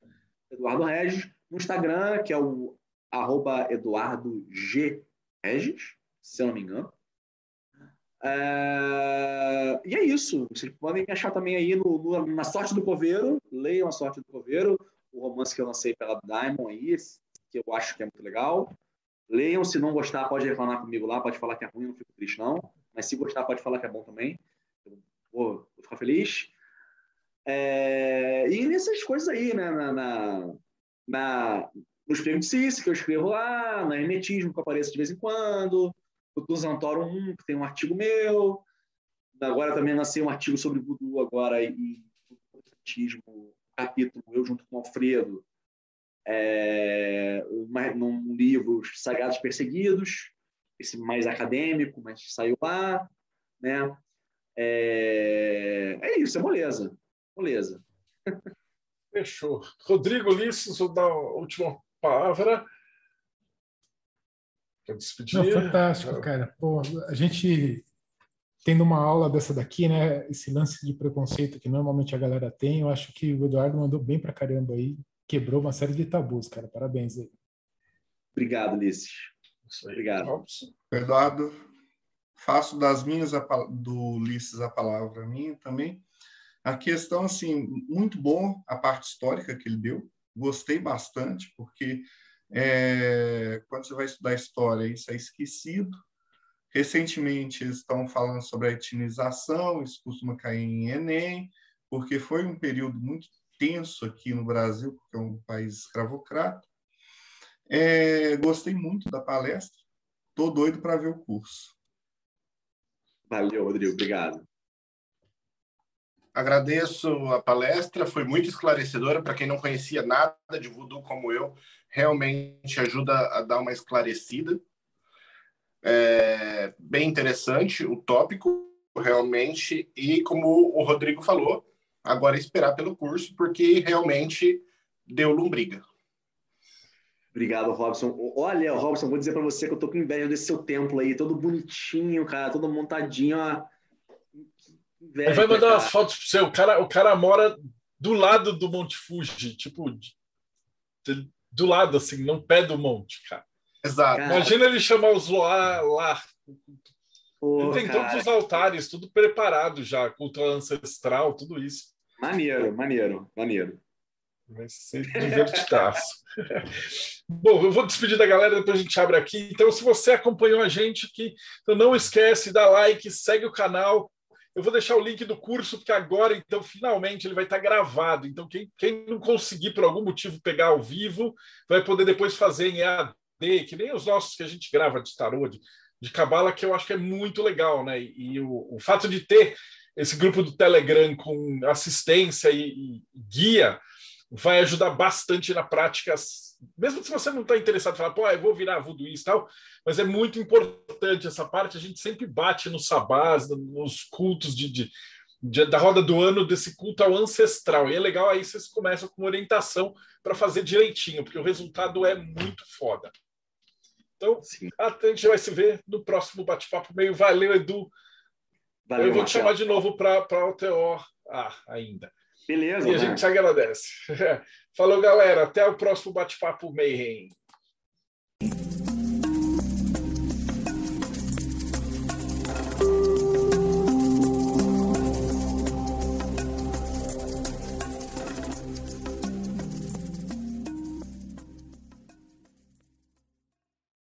Eduardo Regis. No Instagram, que é o arroba Eduardo G. Regis, se eu não me engano. É... E é isso. Vocês podem me achar também aí no, no, na Sorte do Coveiro. Leiam A Sorte do Coveiro, o romance que eu lancei pela Diamond aí, que eu acho que é muito legal. Leiam, se não gostar, pode reclamar comigo lá, pode falar que é ruim, não fico triste, não. Mas se gostar, pode falar que é bom também. Eu vou, vou ficar feliz. É, e nessas coisas aí, né? Na, na, na, no Espelho de Cici, que eu escrevo lá, na Hermetismo, que aparece de vez em quando, o Tuzantoro 1, que tem um artigo meu. Agora também lancei um artigo sobre voodoo agora e protestantismo, capítulo, eu junto com o Alfredo, é, num livro Sagrados Perseguidos, esse mais acadêmico, mas saiu lá, né? É, é isso, é moleza, moleza. <laughs> Fechou. Rodrigo Lissos, vou dar a última palavra. Despedir? Não, fantástico, cara. Pô, a gente tendo uma aula dessa daqui, né? Esse lance de preconceito que normalmente a galera tem, eu acho que o Eduardo mandou bem pra caramba aí quebrou uma série de tabus, cara. Parabéns aí. Obrigado, Ulisses. Obrigado. Eduardo, faço das minhas do Ulisses a palavra minha também. A questão, assim, muito bom a parte histórica que ele deu. Gostei bastante, porque é, quando você vai estudar história, isso é esquecido. Recentemente, eles estão falando sobre a etnização, isso costuma cair em Enem, porque foi um período muito tenso aqui no Brasil, porque é um país escravocrata. É, gostei muito da palestra, estou doido para ver o curso. Valeu, Rodrigo, obrigado. Agradeço a palestra, foi muito esclarecedora para quem não conhecia nada de voodoo como eu, realmente ajuda a dar uma esclarecida. É bem interessante o tópico, realmente, e como o Rodrigo falou, agora é esperar pelo curso, porque realmente deu lombriga. Obrigado, Robson. Olha, Robson, vou dizer para você que eu tô com inveja desse seu templo aí, todo bonitinho, cara, todo montadinho. Ó. Inveja, vai mandar cara. umas fotos para você. O cara, o cara mora do lado do Monte Fuji, tipo, do lado, assim, não pé do monte, cara. Exato. Imagina ele chamar os Loa lá. ele tem cara. todos os altares, tudo preparado já, culto ancestral, tudo isso. Maneiro, maneiro, maneiro. Vai ser divertidaço. <laughs> Bom, eu vou despedir da galera, depois a gente abre aqui. Então, se você acompanhou a gente aqui, então não esquece, dá like, segue o canal, eu vou deixar o link do curso, porque agora, então, finalmente ele vai estar gravado. Então, quem, quem não conseguir, por algum motivo, pegar ao vivo, vai poder depois fazer em EAD, que nem os nossos que a gente grava de tarô, de, cabala, que eu acho que é muito legal, né? E, e o, o, fato de ter esse grupo do Telegram com assistência e, e guia vai ajudar bastante na prática mesmo se você não está interessado em falar, pô, eu vou virar voodooista e tal, mas é muito importante essa parte, a gente sempre bate nos sabás, nos cultos de, de, de, da roda do ano, desse culto ao ancestral. E é legal aí vocês começam com orientação para fazer direitinho, porque o resultado é muito foda. Então, Sim. a gente vai se ver no próximo bate-papo meio. Valeu, Edu. Valeu, eu vou te chamar de novo para o Teor ah, ainda. Beleza. E a né? gente agradece. <laughs> Falou, galera. Até o próximo bate-papo Mayhem.